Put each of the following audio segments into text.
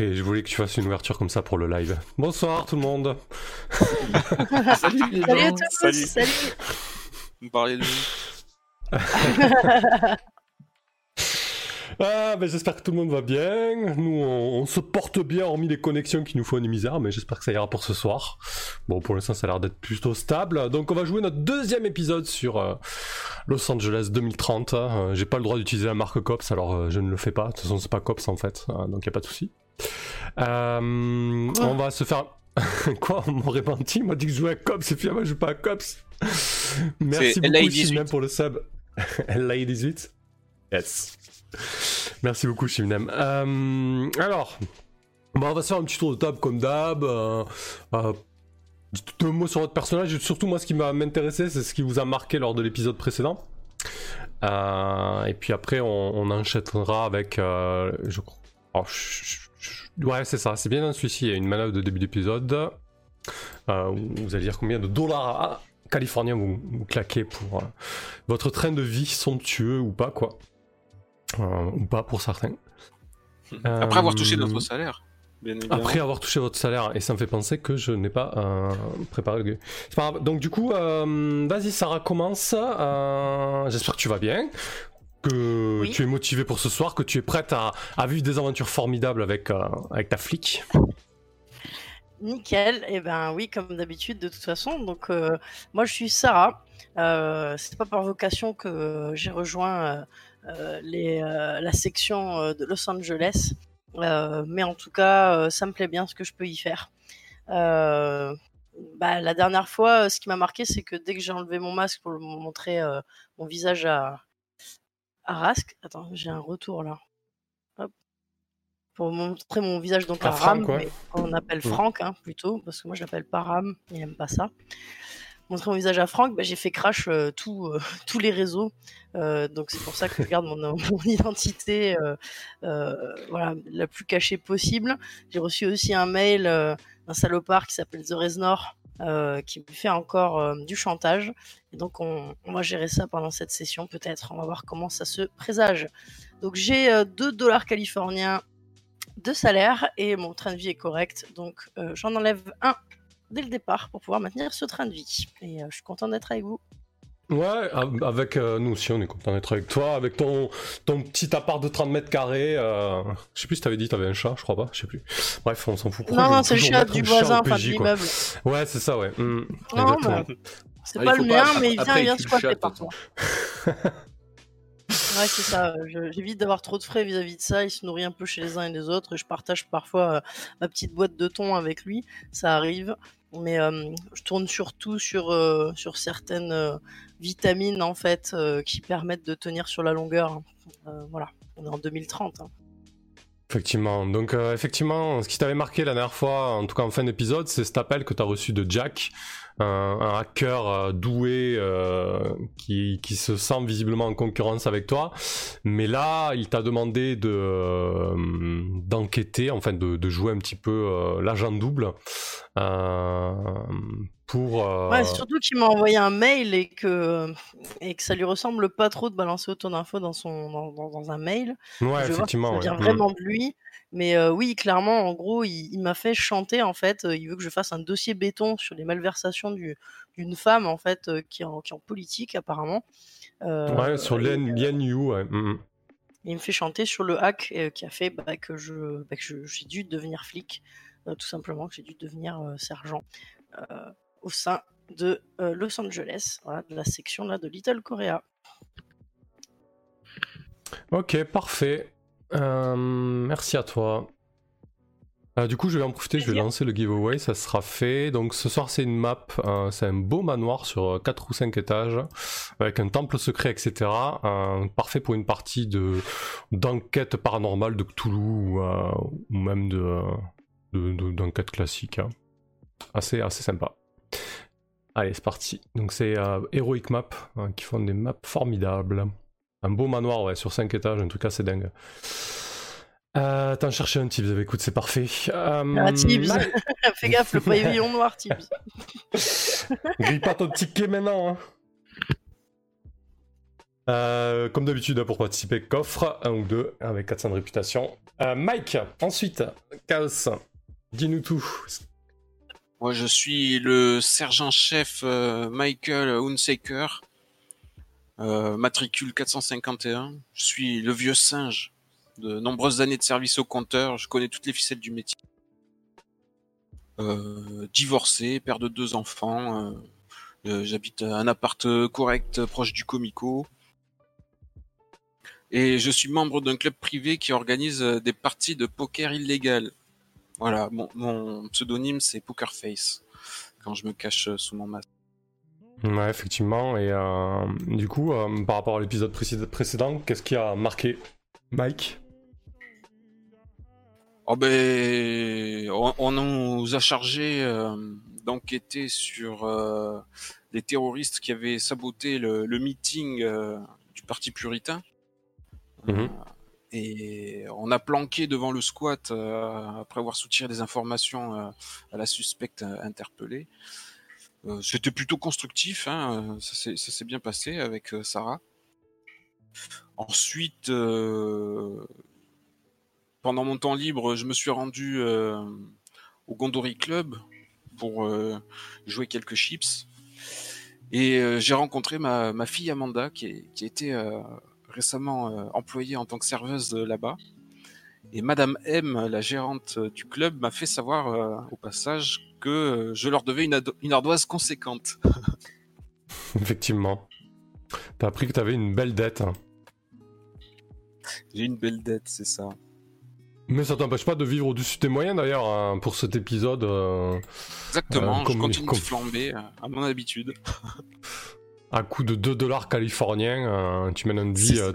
Parfait. Je voulais que tu fasses une ouverture comme ça pour le live. Bonsoir tout le monde. salut les Salut à tous, salut. Vous parlez de nous. Ah, ben j'espère que tout le monde va bien. Nous, on, on se porte bien, hormis les connexions qui nous font une misère, mais j'espère que ça ira pour ce soir. Bon, pour l'instant, ça a l'air d'être plutôt stable. Donc, on va jouer notre deuxième épisode sur euh, Los Angeles 2030. Euh, J'ai pas le droit d'utiliser la marque Cops, alors euh, je ne le fais pas. De toute façon, c'est pas Cops en fait, euh, donc y a pas de souci. Euh, On va se faire. Quoi On m'aurait menti, on m'a dit que je jouais à Cops et finalement je joue pas à Cops. Merci beaucoup, LA18. Chimnem, pour le sub. LA18 Yes. Merci beaucoup, Chimnem. Euh, alors, bah, on va se faire un petit tour de table comme d'hab. Euh, euh, deux mots sur votre personnage. Et surtout, moi, ce qui m'a m'intéressé, c'est ce qui vous a marqué lors de l'épisode précédent. Euh, et puis après, on, on enchaînera avec. je crois. oh, je- ouais, c'est ça. C'est bien dans celui-ci. Il y a une manœuvre de début d'épisode. Euh, vous allez dire combien de dollars à- californiens vous, vous claquez pour euh, votre train de vie somptueux ou pas, quoi. Euh, ou pas pour certains. Après avoir touché Euh, notre salaire. Bien après avoir touché votre salaire, et ça me fait penser que je n'ai pas euh, préparé le pas grave. Donc du coup, euh, vas-y Sarah, commence. Euh, J'espère que tu vas bien, que Oui. tu es motivé pour ce soir, que tu es prête à, à vivre des aventures formidables avec, euh, avec ta flic. Nickel, et ben oui, comme d'habitude, de toute façon. Donc, euh, moi, je suis Sarah. Euh, c'est pas par vocation que j'ai rejoint euh, les, la section de Los Angeles, mais en tout cas, ça me plaît bien ce que je peux y faire. Euh, bah, la dernière fois, ce qui m'a marqué, c'est que dès que j'ai enlevé mon masque pour montrer euh, mon visage à, à Rask, attends, j'ai un retour là. Hop. Pour montrer mon visage donc À Ram, ouais. on appelle Mhm. Franck hein, plutôt, parce que moi je l'appelle pas Ram, il aime pas ça. Montrer mon visage à Franck, bah, j'ai fait crash euh, tout, euh, tous les réseaux, Euh, donc c'est pour ça que je garde mon, mon identité voilà, la plus cachée possible. J'ai reçu aussi un mail d'un salopard qui s'appelle The Reznor, euh, qui me fait encore euh, du chantage. Et donc on, va gérer ça pendant cette session peut-être. On va voir comment ça se présage. Donc j'ai euh, 2 dollars californiens de salaire et mon train de vie est correct. Donc euh, j'en enlève un dès le départ pour pouvoir maintenir ce train de vie. Et euh, je suis content d'être avec vous. Ouais, av- avec euh, nous aussi, on est content d'être avec toi, avec ton, ton petit appart de 30 mètres carrés. euh, je sais plus si t'avais dit t'avais un chat, je crois pas, je sais plus. Bref, on s'en fout. Pourquoi non, non, c'est le chat du voisin, enfin de l'immeuble. Ouais, c'est ça, ouais. mm, Non, exactement. mais c'est Ah, pas le pas- mien, mais il vient, après, il vient squatter par toi. toute Ouais, c'est ça. euh, J'évite d'avoir trop de frais vis-à-vis de ça. Il se nourrit un peu chez les uns et les autres. Je partage parfois euh, ma petite boîte de thon avec lui. Ça arrive. Mais euh, je tourne surtout sur, euh, sur certaines euh, vitamines en fait qui permettent de tenir sur la longueur. Euh, voilà, on est en 2030. hein. Effectivement. Donc, effectivement, ce qui t'avait marqué la dernière fois, en tout cas en fin d'épisode, c'est cet appel que tu as reçu de Jack, un, hacker euh, doué euh, qui, qui se sent visiblement en concurrence avec toi. Mais là, il t'a demandé de euh, d'enquêter, enfin de, de jouer un petit peu l'agent double pour. euh, Ouais, surtout qu'il m'a envoyé un mail et que, et que ça lui ressemble pas trop de balancer autant d'infos dans, son, dans, dans- dans un mail. ouais, Je effectivement. ça vient Mm. vraiment de lui. Mais euh, oui, clairement, en gros, il, il m'a fait chanter, en fait. il veut que je fasse un dossier béton sur les malversations du- d'une femme, en fait, euh, qui, est en, qui est en politique, apparemment. Ouais, sur Lien Yu, ouais. mm, mm. il me fait chanter sur le hack qui a fait bah, que bah, j'ai dû devenir flic, tout simplement, que j'ai dû devenir sergent euh, au sein de euh, Los Angeles, voilà, de la section là de Little Korea. Ok, parfait. Euh, merci à toi. Euh, du coup, je vais en profiter, je vais lancer le giveaway, ça sera fait. Donc ce soir, c'est une map, euh, c'est un beau manoir sur 4 ou 5 étages, avec un temple secret, etc. Euh, parfait pour une partie de d'enquête paranormale de Cthulhu ou, ou même de de- de- d'enquête classique. hein. Assez, assez sympa. Allez, c'est parti. Donc c'est euh, Heroic Map, hein, qui font des maps formidables. Un beau manoir, ouais, sur 5 étages, un truc assez dingue. Euh, T'en chercher un Tibbs, bah, écoute, c'est parfait. Euh, Ah, Tibbs, fais gaffe, le pavillon noir, Tibbs. Grille pas ton ticket maintenant. hein. Euh, comme d'habitude, pour participer, coffre, un ou deux, avec 400 de réputation. Euh, Mike, ensuite, Chaos, dis-nous tout. Moi, je suis le sergent-chef euh, Michael Hunsaker, matricule 451. Je suis le vieux singe de nombreuses années de service au compteur. Je connais toutes les ficelles du métier. divorcé, père de deux enfants. J'habite un appart correct proche du Comico. Et je suis membre d'un club privé qui organise euh, des parties de poker illégales. Voilà, mon, pseudonyme c'est Pokerface, quand je me cache euh, sous mon masque. Ouais, effectivement. Et euh, du coup, par rapport à l'épisode précédent, qu'est-ce qui a marqué Mike? Oh ben, on, nous a chargé d'enquêter sur les terroristes qui avaient saboté le, le meeting du Parti puritain. Mhm. Euh, et on a planqué devant le squat euh, après avoir soutiré des informations euh, à la suspecte interpellée. C'était plutôt constructif, hein, ça s'est bien passé avec Sarah. Ensuite, pendant mon temps libre, je me suis rendu au Gondori Club pour jouer quelques chips. Et j'ai rencontré ma, ma, fille Amanda qui, qui était récemment euh, employée en tant que serveuse euh, là-bas. Et Madame M, la gérante euh, du club, m'a fait savoir au passage que je leur devais une, ardoise conséquente. Effectivement. T'as appris que t'avais une belle dette. Hein. J'ai une belle dette, c'est ça. Mais ça t'empêche pas de vivre au-dessus des moyens d'ailleurs hein, pour cet épisode. Exactement, je continue de flamber à mon habitude. à coup de 2 dollars californiens, euh, tu mènes une vie euh,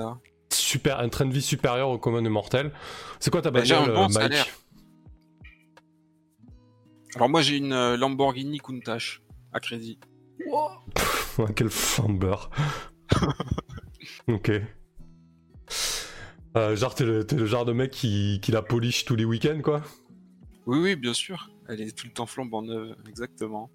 super, un train de vie supérieur au commun des mortels. C'est quoi ta bah, bagnole, bon Mike Alors moi j'ai une euh, Lamborghini Countach à crédit. Wow. Quel flamber. ok. genre t'es le, genre de mec qui, qui la polish tous les week-ends quoi? Oui oui bien sûr. Elle est tout le temps flambant neuve, exactement.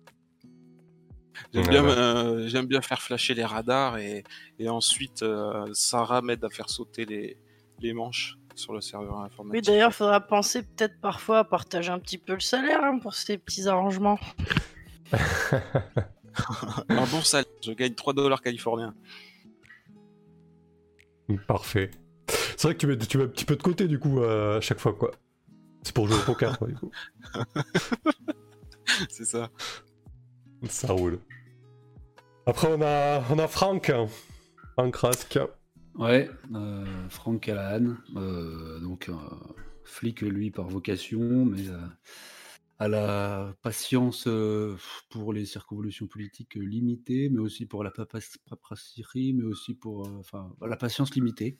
J'aime bien, euh, j'aime bien faire flasher les radars et, et ensuite euh, Sarah m'aide à faire sauter les, les manches sur le serveur informatique. Oui, d'ailleurs, il faudra penser peut-être parfois à partager un petit peu le salaire hein, pour ces petits arrangements. un bon salaire, je gagne 3 dollars californiens. Parfait. C'est vrai que tu mets, tu mets un petit peu de côté du coup euh, à chaque fois quoi. C'est pour jouer au poker quoi, du coup. C'est ça. Ça roule. Après, on a, on a Franck. Franck Rask. Ouais, euh, Franck Callahan. Euh, donc, euh, flic, lui, par vocation, mais à la patience pour les circonvolutions politiques limitées, mais aussi pour la paperasserie, mais aussi pour enfin, la patience limitée.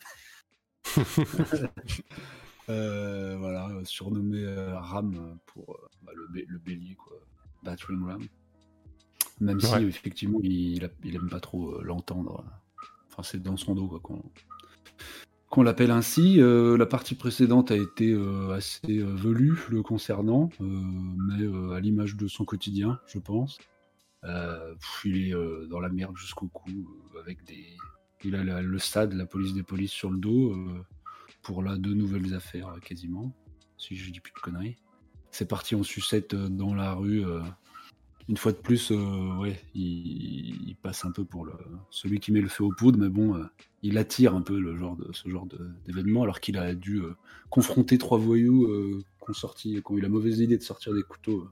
voilà, surnommé Ram pour bah, le, le, bélier, quoi. Battering Ram. Même si effectivement il, il, aime pas trop euh, l'entendre. Enfin, c'est dans son dos quoi, qu'on l'appelle ainsi. Euh, la partie précédente a été euh, assez velue le concernant, mais à l'image de son quotidien, je pense. il est dans la merde jusqu'au cou, avec des. Il a le stade, la police des polices sur le dos, pour là deux nouvelles affaires quasiment, si je dis plus de conneries. C'est parti en sucette dans la rue une fois de plus, euh, ouais, il, passe un peu pour celui qui met le feu aux poudres, mais bon, euh, il attire un peu le genre de, ce genre d'événement, alors qu'il a dû euh, confronter trois voyous qui, ont sorti, qui ont eu la mauvaise idée de sortir des couteaux.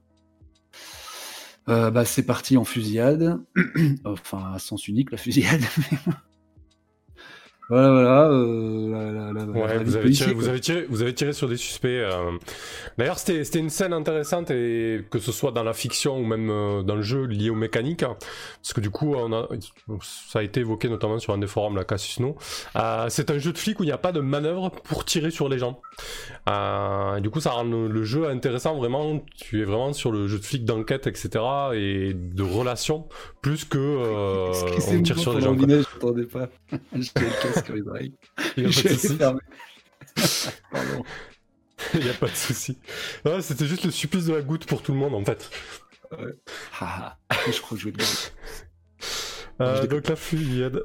bah, c'est parti en fusillade, enfin à sens unique la fusillade. Voilà, voilà. Euh, vous, avez tiré, vous, avez tiré, vous, avez tiré, sur des suspects. Euh. D'ailleurs, c'était une scène intéressante, et que ce soit dans la fiction ou même euh, dans le jeu lié aux mécaniques. Parce que du coup, on a, ça a été évoqué notamment sur un des forums, la Casus No. c'est un jeu de flic où il n'y a pas de manœuvre pour tirer sur les gens. du coup, ça rend le, jeu intéressant vraiment. Tu es vraiment sur le jeu de flic d'enquête, etc. et de relations, plus que on tire sur les gens. Je pas. Il n'y a pas de souci. Pardon. Il n'y a pas de souci. C'était juste le supplice de la goutte pour tout le monde en fait. Ah, je crois que je vais euh, donc la fusillade.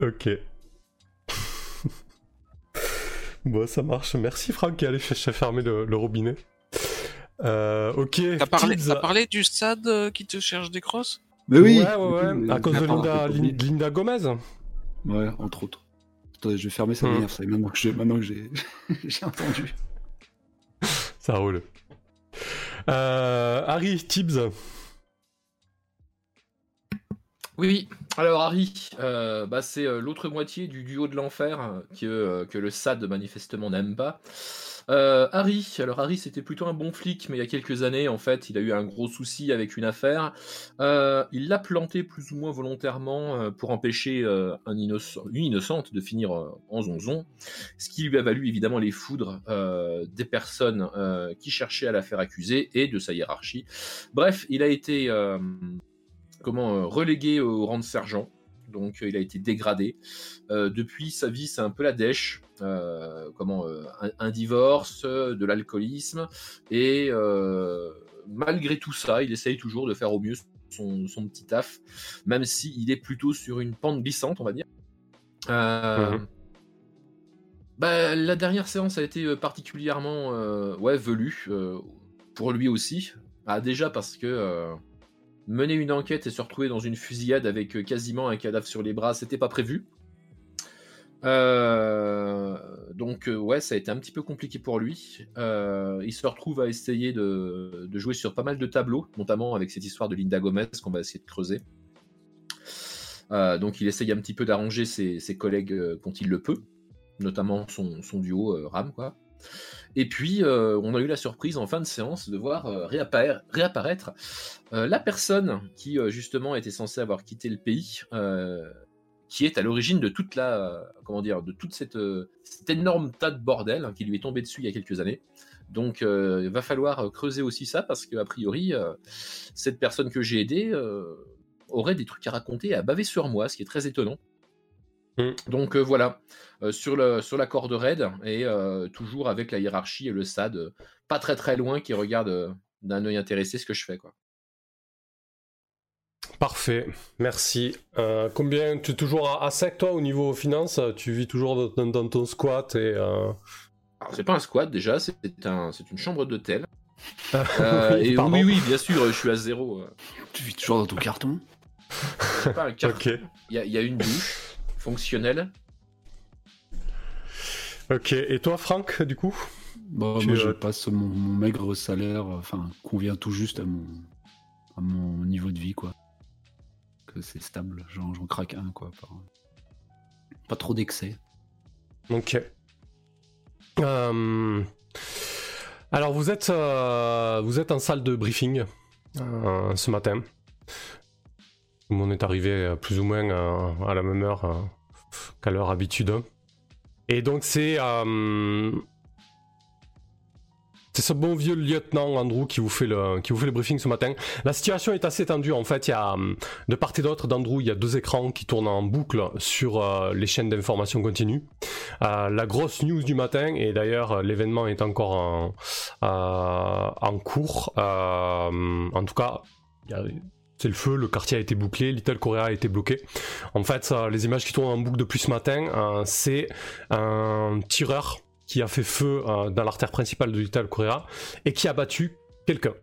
Ok. bon, ça marche. Merci Franck qui allait fermer le, le robinet. Euh, ok. T'as parlé, du stade euh, qui te cherche des crosses? Mais oui Ouais, ouais, ouais. À cause de Linda Gomez. Ouais, entre autres. Attendez, je vais fermer ça Hmm. m'énerve, ça. Maintenant que j'ai, maintenant que j'ai, j'ai entendu. Ça roule. Euh, Harry, Tibbs. Oui, oui. Alors Harry, euh, bah, c'est euh, l'autre moitié du duo de l'enfer euh, que, le SAD manifestement n'aime pas. Harry, alors Harry c'était plutôt un bon flic, mais il y a quelques années en fait il a eu un gros souci avec une affaire. Il l'a planté plus ou moins volontairement pour empêcher une innocente de finir en zonzon, ce qui lui a valu évidemment les foudres des personnes qui cherchaient à la faire accuser et de sa hiérarchie. Bref, il a été comment euh, relégué au rang de sergent. Donc euh, il a été dégradé. Euh, depuis sa vie, c'est un peu la dèche. Comment un, un divorce, de l'alcoolisme et malgré tout ça, il essaye toujours de faire au mieux son, son petit taf, même si il est plutôt sur une pente glissante, on va dire. Euh, Mhm. bah, la dernière séance a été particulièrement euh, ouais, velue euh, pour lui aussi. Ah, déjà parce que mener une enquête et se retrouver dans une fusillade avec euh, quasiment un cadavre sur les bras, c'était pas prévu. Euh, donc euh, ouais, ça a été un petit peu compliqué pour lui. Il se retrouve à essayer de, de jouer sur pas mal de tableaux, notamment avec cette histoire de Linda Gomez qu'on va essayer de creuser. Donc il essaye un petit peu d'arranger ses, ses collègues quand il le peut, notamment son, son duo Ram quoi. Et puis euh, on a eu la surprise en fin de séance de voir euh, réapparaître, euh, la personne qui justement était censée avoir quitté le pays, qui est à l'origine de toute la, comment dire, de toute cette, cet énorme tas de bordel hein, qui lui est tombé dessus il y a quelques années. Donc il va falloir creuser aussi ça parce que a priori cette personne que j'ai aidée aurait des trucs à raconter et à baver sur moi, ce qui est très étonnant. Mm. Donc euh, voilà, euh, sur, le, sur la corde raide et euh, toujours avec la hiérarchie et le SAD, euh, pas très très loin, qui regarde euh, d'un œil intéressé ce que je fais quoi. Parfait, merci. Euh, combien tu es toujours à, à sec toi au niveau finance? Tu vis toujours dans, dans ton squat et euh, Alors c'est pas un squat déjà, c'est un, c'est une chambre d'hôtel. oui, Euh, et pardon. oui oui bien sûr, je suis à zéro. Tu vis toujours dans ton carton? C'est pas un carton. Il y, y a une douche fonctionnelle. ok. Et toi, Franck, du coup? Bah, Tu, moi, je euh, passe mon, mon maigre salaire, enfin, convient tout juste à mon, à mon niveau de vie, quoi. Que c'est stable, j'en j'en craque un, quoi. par- Pas trop d'excès. Ok. Euh, Alors, vous êtes, euh, vous êtes en salle de briefing euh, ce matin. Tout le monde est arrivé euh, plus ou moins euh, à la même heure euh, qu'à leur habitude. Et donc, c'est. C'est ce bon vieux lieutenant Andrew qui vous, fait le, qui vous fait le briefing ce matin. La situation est assez tendue. En fait, il y a, de part et d'autre d'Andrew, il y a deux écrans qui tournent en boucle sur les chaînes d'information continue. La grosse news du matin, et d'ailleurs l'événement est encore en, en cours, en tout cas, il y a- c'est le feu, le quartier a été bouclé, Little Korea a été bloqué. En fait, les images qui tournent en boucle depuis ce matin, euh, c'est un tireur qui a fait feu euh, dans l'artère principale de Little Korea et qui a battu quelqu'un.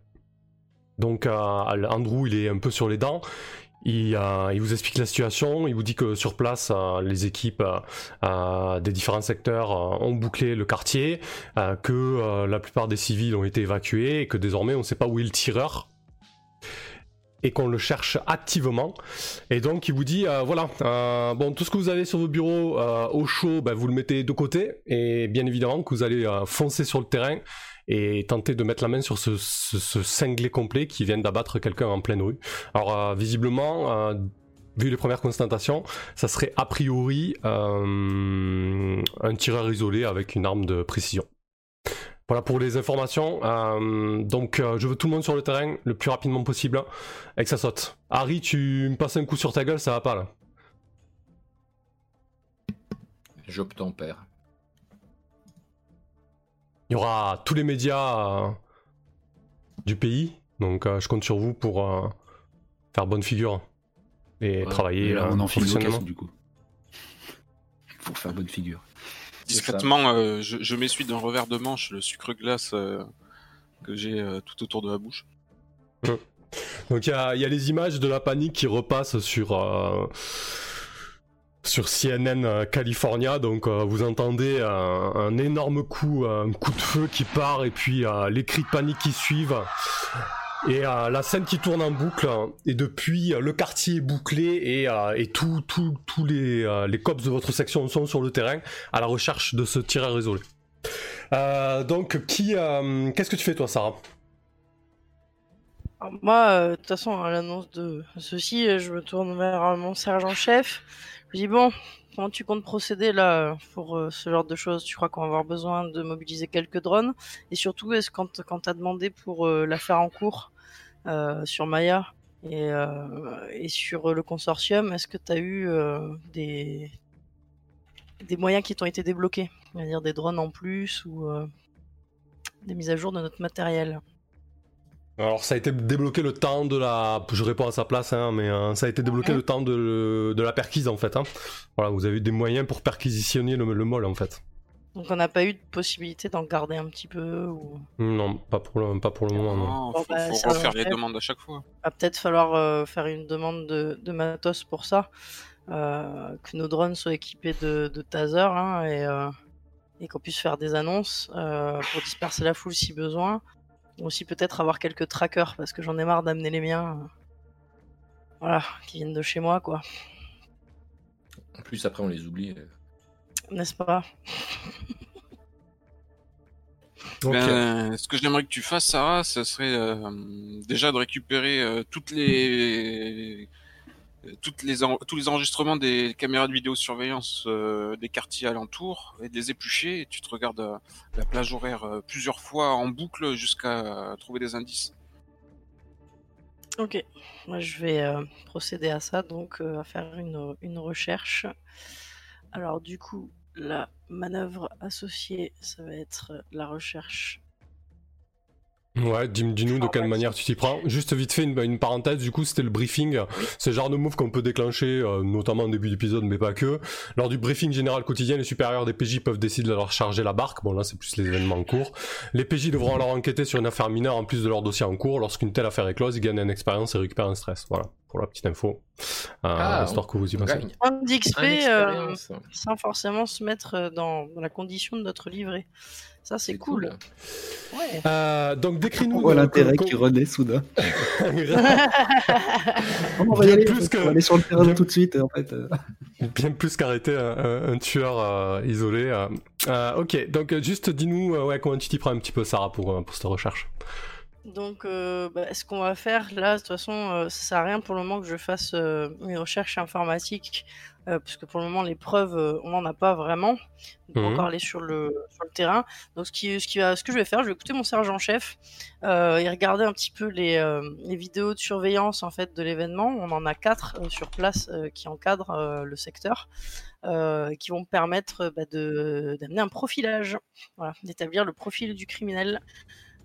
Donc euh, Andrew, il est un peu sur les dents. Il, vous explique la situation, il vous dit que sur place, les équipes des différents secteurs ont bouclé le quartier, que la plupart des civils ont été évacués et que désormais on ne sait pas où est le tireur et qu'on le cherche activement. Et donc il vous dit euh, voilà, euh, bon tout ce que vous avez sur vos bureaux euh, au chaud, ben, vous le mettez de côté et bien évidemment que vous allez foncer sur le terrain et tenter de mettre la main sur ce, cinglé complet qui vient d'abattre quelqu'un en pleine rue. Alors visiblement, vu les premières constatations, ça serait a priori un tireur isolé avec une arme de précision. Voilà pour les informations. Euh, donc euh, je veux tout le monde sur le terrain le plus rapidement possible et que ça saute. Harry, tu me passes un coup sur ta gueule, ça va pas là. J'obtempère. Il y aura tous les médias euh, du pays, donc euh, je compte sur vous pour euh, faire bonne figure et Ouais, travailler là, on casques, du coup. pour faire bonne figure. Discrètement, euh, je, je m'essuie d'un revers de manche le sucre glace euh, que j'ai euh, tout autour de la bouche. Donc il y a, il y a les images de la panique qui repassent sur euh, sur CNN California. Donc euh, vous entendez un, un énorme coup, un coup de feu qui part et puis euh, les cris de panique qui suivent. Et euh, la scène qui tourne en boucle, et depuis euh, le quartier est bouclé et, euh, et tous les, les cops de votre section sont sur le terrain à la recherche de ce tireur isolé. Donc, qui, qu'est-ce que tu fais toi, Sarah? Moi, de toute façon, à l'annonce de ceci, je me tourne vers mon sergent-chef. Je dis bon, comment tu comptes procéder là pour euh, ce genre de choses? Tu crois qu'on va avoir besoin de mobiliser quelques drones? Et surtout, est-ce quand quand t'as demandé pour euh, l'affaire en cours euh, sur Maya et, sur le consortium, est-ce que t'as eu euh, des des moyens qui t'ont été débloqués? C'est-à-dire des drones en plus ou des mises à jour de notre matériel? Alors, ça a été débloqué le temps de la. Je réponds à sa place, hein, mais euh, ça a été débloqué Ouais. le temps de, de la perquise en fait. hein. Voilà, vous avez eu des moyens pour perquisitionner le, le mall en fait. Donc on n'a pas eu de possibilité d'en garder un petit peu ou? Non, pas pour le, pas pour le moment, non. Non, Bon, faut, bah, faut refaire va les demandes à chaque fois. va peut-être falloir euh, faire une demande de, de matos pour ça, euh, que nos drones soient équipés de, de taser hein, et, euh, et qu'on puisse faire des annonces euh, pour disperser la foule si besoin. Aussi peut-être avoir quelques trackers parce que j'en ai marre d'amener les miens, euh, voilà, qui viennent de chez moi quoi, En plus, après, on les oublie. euh. n'est-ce pas? Ben, ce que j'aimerais que tu fasses, Sarah, ce serait euh, déjà de récupérer euh, toutes les euh, toutes les tous les enregistrements des caméras de vidéosurveillance euh, des quartiers alentours et de les éplucher. Et tu te regardes euh, la plage horaire euh, plusieurs fois en boucle jusqu'à euh, trouver des indices. Ok, moi je vais euh, procéder à ça, donc euh, à faire une, une recherche. Alors du coup, la manœuvre associée, ça va être euh, la recherche. Ouais, dis- dis-nous de quelle manière tu t'y prends. Juste vite fait une, une parenthèse, du coup c'était le briefing. C'est le genre de move qu'on peut déclencher, euh, notamment en début d'épisode, mais pas que. Lors du briefing général quotidien, les supérieurs des PJ peuvent décider de leur charger la barque. Bon là c'est plus les événements en cours. Les PJ devront alors enquêter sur une affaire mineure en plus de leur dossier en cours. Lorsqu'une telle affaire est close, ils gagnent une expérience et récupèrent un stress. Voilà, pour la petite info. Euh, Ah, histoire que vous y gagne. Point d'XP Un euh, sans forcément se mettre euh, dans, dans la condition de notre livret. Ça c'est cool. Ouais. Euh, donc décris-nous... On voit euh, l'intérêt qui renaît soudain. on va y aller, plus on que- va aller sur le terrain bien- tout de suite, en fait. euh. Bien plus qu'arrêter un, un- tueur euh, isolé. euh. Euh, ok, donc euh, juste dis-nous euh, ouais, comment tu t'y prends un petit peu, Sarah, pour, euh, pour cette recherche. Donc, euh, bah, ce qu'on va faire là, de toute façon, euh, ça sert à rien pour le moment que je fasse euh, une recherche euh, puisque pour le moment, les preuves, euh, on n'en a pas vraiment. On peut Mhm. encore aller sur le, sur le terrain. Donc, ce, qui, ce, qui va, ce que je vais faire, je vais écouter mon sergent-chef euh, et regarder un petit peu les, les vidéos de surveillance en fait de l'événement. On en a quatre sur place qui encadrent le secteur, qui vont me permettre bah, de d'amener un profilage, voilà, d'établir le profil du criminel.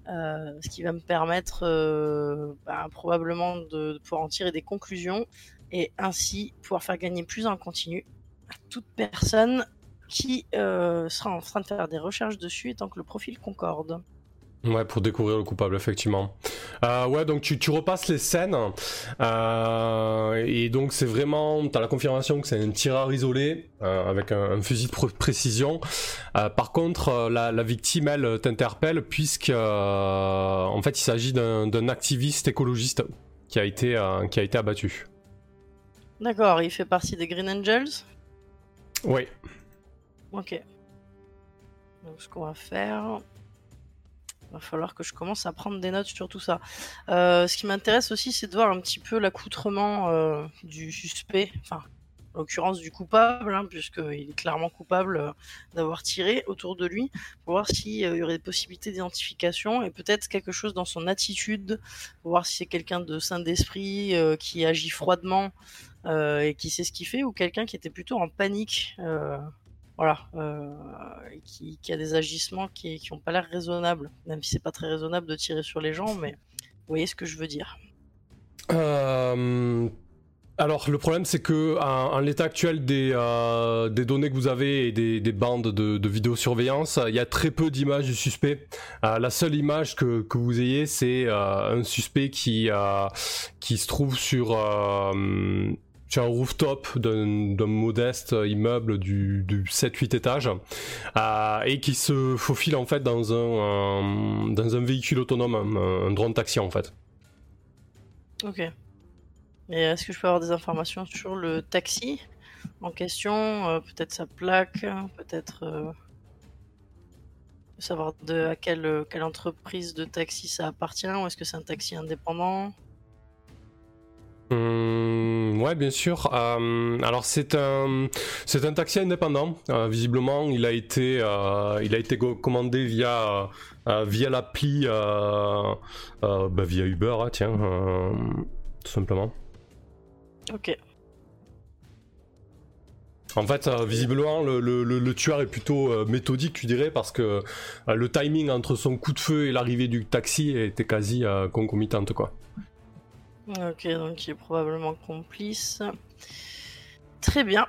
Euh, ce qui va me permettre euh, bah, probablement de, de pouvoir en tirer des conclusions et ainsi pouvoir faire gagner plus en continu à toute personne qui euh, sera en train de faire des recherches dessus tant que le profil concorde. Ouais, pour découvrir le coupable, effectivement. Euh, ouais, donc tu, tu repasses les scènes, euh, et donc c'est vraiment, t'as la confirmation que c'est un tireur isolé, avec un, fusil de pr- précision. Par contre, la, la victime, elle, t'interpelle, puisque, en fait, il s'agit d'un activiste écologiste qui a été, qui a été abattu. D'accord, il fait partie des Green Angels? Oui. Ok. Donc ce qu'on va faire, va falloir que je commence à prendre des notes sur tout ça. Euh, ce qui m'intéresse aussi, c'est de voir un petit peu l'accoutrement euh, du suspect, enfin, en l'occurrence du coupable, hein, puisqu'il est clairement coupable euh, d'avoir tiré autour de lui, pour voir s'il y aurait des possibilités d'identification et peut-être quelque chose dans son attitude, pour voir si c'est quelqu'un de sain d'esprit, euh, qui agit froidement euh, et qui sait ce qu'il fait, ou quelqu'un qui était plutôt en panique. euh, voilà, euh, qui, a des agissements qui qui ont pas l'air raisonnables, même si c'est pas très raisonnable de tirer sur les gens, mais vous voyez ce que je veux dire. Euh, Alors le problème c'est que en, l'état actuel des, euh, des, données que vous avez et des, des bandes de, de, vidéosurveillance, il y a très peu d'images du suspect. Euh, la seule image que, que vous ayez c'est euh, un suspect qui, qui se trouve sur, sur un rooftop d'un modeste immeuble du, du 7-8 étages et qui se faufile en fait dans un, dans un véhicule autonome, un, un drone taxi en fait. Ok. Est-ce que je peux avoir des informations sur le taxi en question euh, Peut-être sa plaque, peut-être euh, savoir de à quelle, quelle entreprise de taxi ça appartient ou est-ce que c'est un taxi indépendant? Hum, ouais, bien sûr. Euh, alors c'est un c'est un taxi indépendant. visiblement, il a été il a été commandé via via l'appli bah, via Uber, hein, tiens, tout simplement. Ok. En fait, euh, visiblement, le, tueur est plutôt euh, méthodique, tu dirais, parce que euh, le timing entre son coup de feu et l'arrivée du taxi était quasi concomitante, quoi. Ok, donc il est probablement complice. Très bien.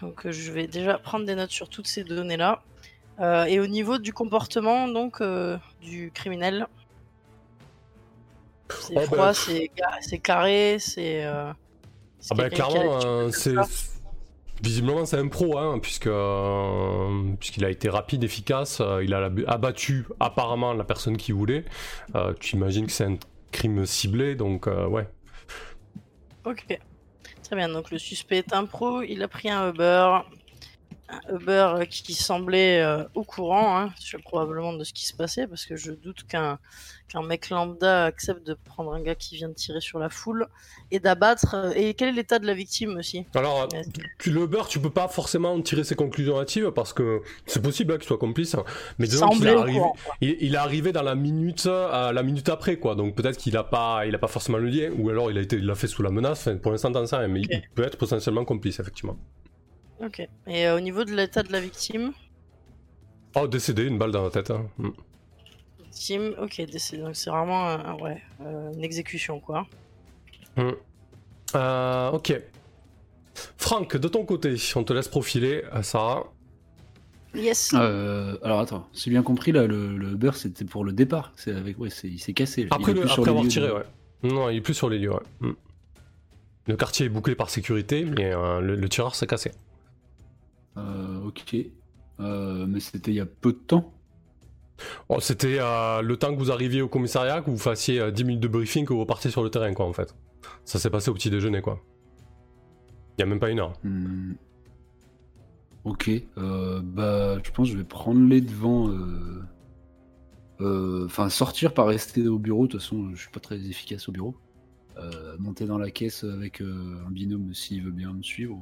Donc je vais déjà prendre des notes sur toutes ces données-là. et au niveau du comportement, donc, du criminel, c'est oh, froid, bah, c'est carré, c'est... Ah bah clairement, euh, c'est visiblement c'est un pro, hein, puisque euh, puisqu'il a été rapide, efficace, euh, il a abattu apparemment la personne qui voulait. tu imagines que c'est un crime ciblé, donc ouais. Ok, très bien. Donc le suspect est un pro, il a pris un Uber, Uber qui semblait euh, au courant, hein, probablement de ce qui se passait, parce que je doute qu'un qu'un mec lambda accepte de prendre un gars qui vient de tirer sur la foule et d'abattre. Euh, et quel est l'état de la victime aussi? Alors, tu, le Uber, tu peux pas forcément tirer ses conclusions hâtives parce que c'est possible hein, qu'il soit complice, hein. mais disons qu'il est arrivé, il, est arrivé dans la minute, à la minute après, quoi. Donc peut-être qu'il a pas, il a pas forcément le lien, ou alors il a été, il l'a fait sous la menace. pour l'instant, dans ça, mais il peut être potentiellement complice, effectivement. Ok. Et euh, au niveau de l'état de la victime? Oh, décédé, une balle dans la tête. Hein. Mm. Victime, ok, décédé. Donc c'est vraiment ouais, euh, une exécution, quoi. Mm. Euh, ok. Franck, de ton côté, on te laisse profiler, Sarah. Yes. alors attends, j'ai bien compris là, le, le beurre c'était pour le départ. C'est avec, ouais, il s'est cassé. Après, avoir tiré, ouais. Non, il est plus sur les lieux, ouais. Mm. Le quartier est bouclé par sécurité, mais le tireur s'est cassé. Euh, ok. Euh, mais c'était il y a peu de temps oh, C'était euh, le temps que vous arriviez au commissariat, que vous fassiez 10 minutes de briefing, que vous repartiez sur le terrain, quoi, en fait. Ça s'est passé au petit déjeuner, quoi. Il y a même pas une heure. Hmm. Ok. bah, je pense que je vais prendre les devants. Enfin, sortir, pas rester au bureau. De toute façon, je suis pas très efficace au bureau. monter dans la caisse avec un binôme s'il veut bien me suivre.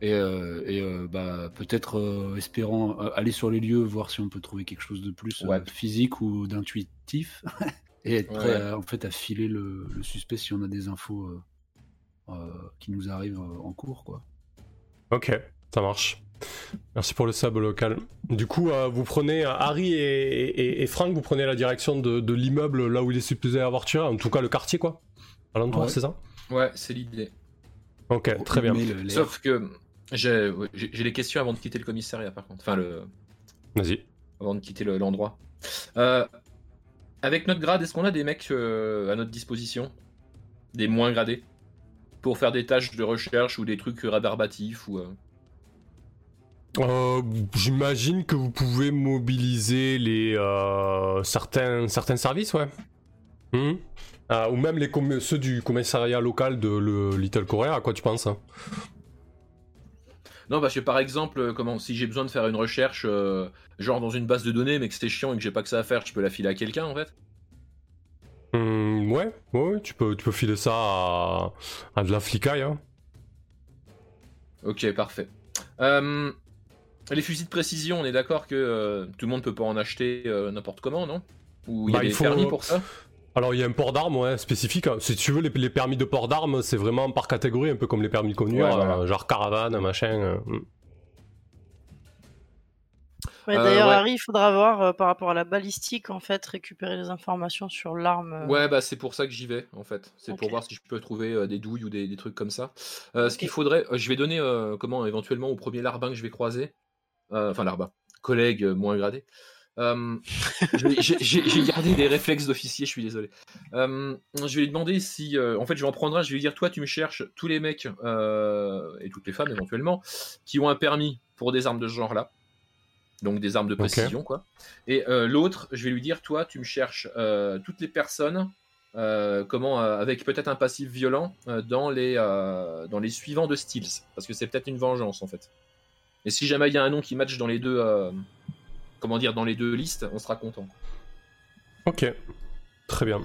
Et, euh, euh, bah, peut-être euh, espérant aller sur les lieux, voir si on peut trouver quelque chose de plus physique ou d'intuitif. et être prêt à, en fait, à filer le, suspect si on a des infos qui nous arrivent en cours. Quoi. Ok, ça marche. Merci pour le sable local. Du coup, vous prenez Harry et, Franck, vous prenez la direction de, l'immeuble là où il est supposé avoir tué, en tout cas le quartier, quoi. Alentour, c'est ça? Ouais, c'est l'idée. Ok, très bien. Sauf que j'ai des questions avant de quitter le commissariat, par contre. Enfin, le. Vas-y. Avant de quitter l'endroit. Euh, avec notre grade, est-ce qu'on a des mecs euh, à notre disposition? Des moins gradés? Pour faire des tâches de recherche ou des trucs rabarbatifs ou. Euh... J'imagine que vous pouvez mobiliser les certains, certains services, ouais. Hmm? ou même les ceux du commissariat local de le Little Korea, à quoi tu penses hein? Non, parce que par exemple, euh, comment, si j'ai besoin de faire une recherche, euh, genre dans une base de données, mais que c'est chiant et que j'ai pas que ça à faire, je peux la filer à quelqu'un en fait mmh, ouais, ouais, tu peux, tu peux filer ça à, de la flicaille. Hein. Ok, parfait. Euh, les fusils de précision, on est d'accord que tout le monde peut pas en acheter n'importe comment, non? Ou il y a bah, des permis pour ça? Alors il y a un port d'armes ouais, spécifique. Si tu veux, les, permis de port d'armes, c'est vraiment par catégorie, un peu comme les permis de conduire, euh, genre caravane, machin. Euh, hmm. Euh, D'ailleurs, ouais. Harry, il faudra voir euh, par rapport à la balistique, en fait, récupérer les informations sur l'arme. euh, Ouais, bah c'est pour ça que j'y vais en fait. C'est pour voir si je peux trouver euh, des douilles ou des, des trucs comme ça. Euh, Ce qu'il faudrait, euh, je vais donner euh, comment éventuellement au premier larbin que je vais croiser, euh, enfin larbin, collègue euh, moins gradé. Euh, j'ai gardé des réflexes d'officier, je suis désolé. Euh, je vais lui demander si, euh, en fait, je vais en prendre un. Je vais lui dire, toi, tu me cherches tous les mecs et toutes les femmes éventuellement qui ont un permis pour des armes de ce genre-là. Donc des armes de précision, quoi. Et l'autre, je vais lui dire, toi, tu me cherches toutes les personnes, comment, avec peut-être un passif violent dans les dans les suivants de Steels, parce que c'est peut-être une vengeance en fait. Et si jamais il y a un nom qui match dans les deux, comment dire, dans les deux listes, on sera content. Ok, très bien.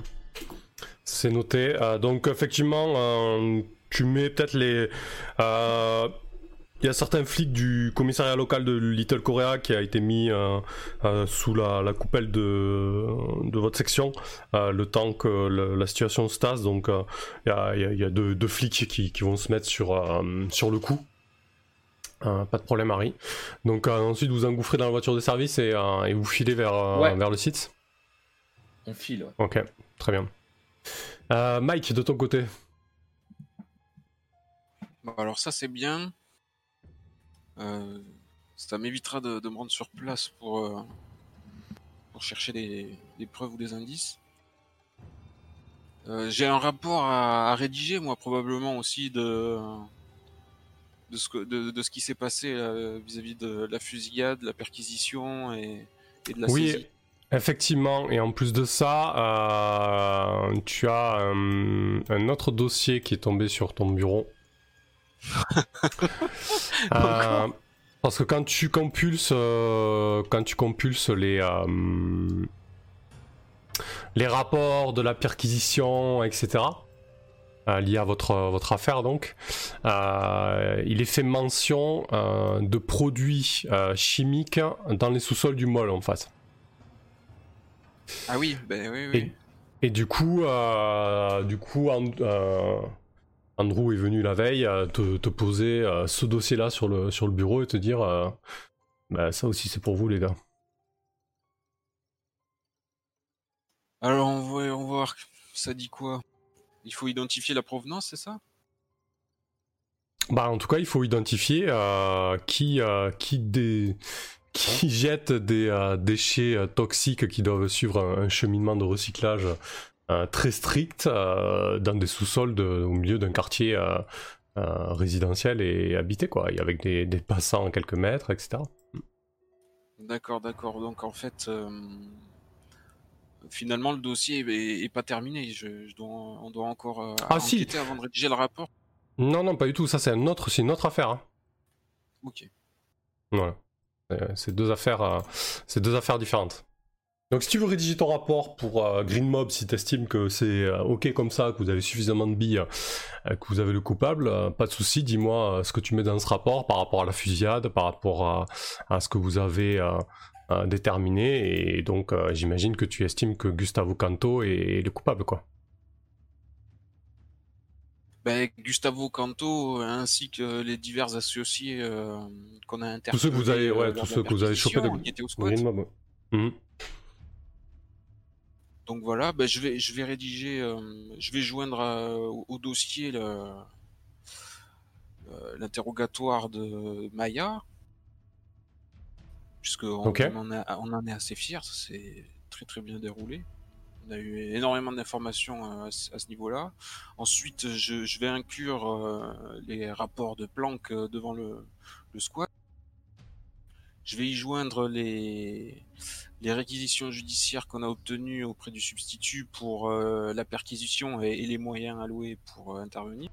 C'est noté. Euh, donc effectivement, euh, tu mets peut-être les... euh, Il y a certains flics du commissariat local de Little Korea qui a été mis sous la, coupelle de, votre section le temps que la situation se tasse. Donc il y a, deux, flics qui, vont se mettre sur le coup. Euh, pas de problème, Harry. Donc euh, ensuite, vous engouffrez dans la voiture de service et, euh, et vous filez vers, euh, Ouais. vers le site. On file. ouais. Ok, très bien. Euh, Mike, de ton côté Bon, alors ça c'est bien. Euh, ça m'évitera de, de me rendre sur place pour, euh, pour chercher des, des preuves ou des indices. Euh, J'ai un rapport à, à rédiger, moi, probablement aussi de, de, ce, que, de, de ce qui s'est passé euh, vis-à-vis de la fusillade, de la perquisition et, et de la Oui, saisie. effectivement. Et en plus de ça, euh, tu as euh, un autre dossier qui est tombé sur ton bureau. Euh, parce que quand tu compulses, quand tu compulses les les rapports de la perquisition, etc. euh, liés à votre votre affaire donc, euh, il est fait mention euh, de produits euh, chimiques dans les sous-sols du mall en fait. Ah oui, ben oui, oui. Et du coup, du coup, And- Andrew est venu la veille te, te poser ce dossier-là sur le, sur le bureau et te dire bah, ça aussi c'est pour vous les gars. Alors on va, on va voir, ça dit quoi? Il faut identifier la provenance, c'est ça? Bah en tout cas il faut identifier euh, qui, euh, qui, jette des euh, déchets toxiques qui doivent suivre un, un cheminement de recyclage très strict dans des sous-sols de- au milieu d'un quartier résidentiel et habité quoi, et avec des, des passants à quelques mètres, etc. D'accord, d'accord. Donc en fait, finalement, le dossier est, est pas terminé. Je, je dois, on doit encore euh, Ah, si. avant de rédiger le rapport. Non, non, pas du tout. Ça, c'est un autre, c'est une autre affaire. hein. Ok. Voilà. Euh, C'est deux affaires, euh, c'est deux affaires différentes. Donc, si tu veux rédiger ton rapport pour euh, Green Mob, si tu estimes que c'est euh, ok comme ça, que vous avez suffisamment de billes, que vous avez le coupable, pas de souci. Dis-moi ce que tu mets dans ce rapport par rapport à la fusillade, par rapport à, à ce que vous avez euh, euh, déterminé. Et donc, euh, j'imagine que tu estimes que Gustavo Canto est, est le coupable, quoi. Ben, Gustavo Canto ainsi que les divers associés euh, qu'on a interpellés. Tous ceux que vous avez, euh, ouais, lors tous ceux que vous avez chopés de. Mhm. Donc voilà, ben, je vais je vais rédiger, euh, je vais joindre euh, au, au dossier le- euh, l'interrogatoire de Maya, puisque on, Ok. on on en est assez fiers, ça s'est très très bien déroulé. On a eu énormément d'informations euh, à, ce- à ce niveau-là. Ensuite, je, je vais inclure euh, les rapports de planque euh, devant le, le squat. Je vais y joindre les, les réquisitions judiciaires qu'on a obtenues auprès du substitut pour euh, la perquisition et, et les moyens alloués pour euh, intervenir.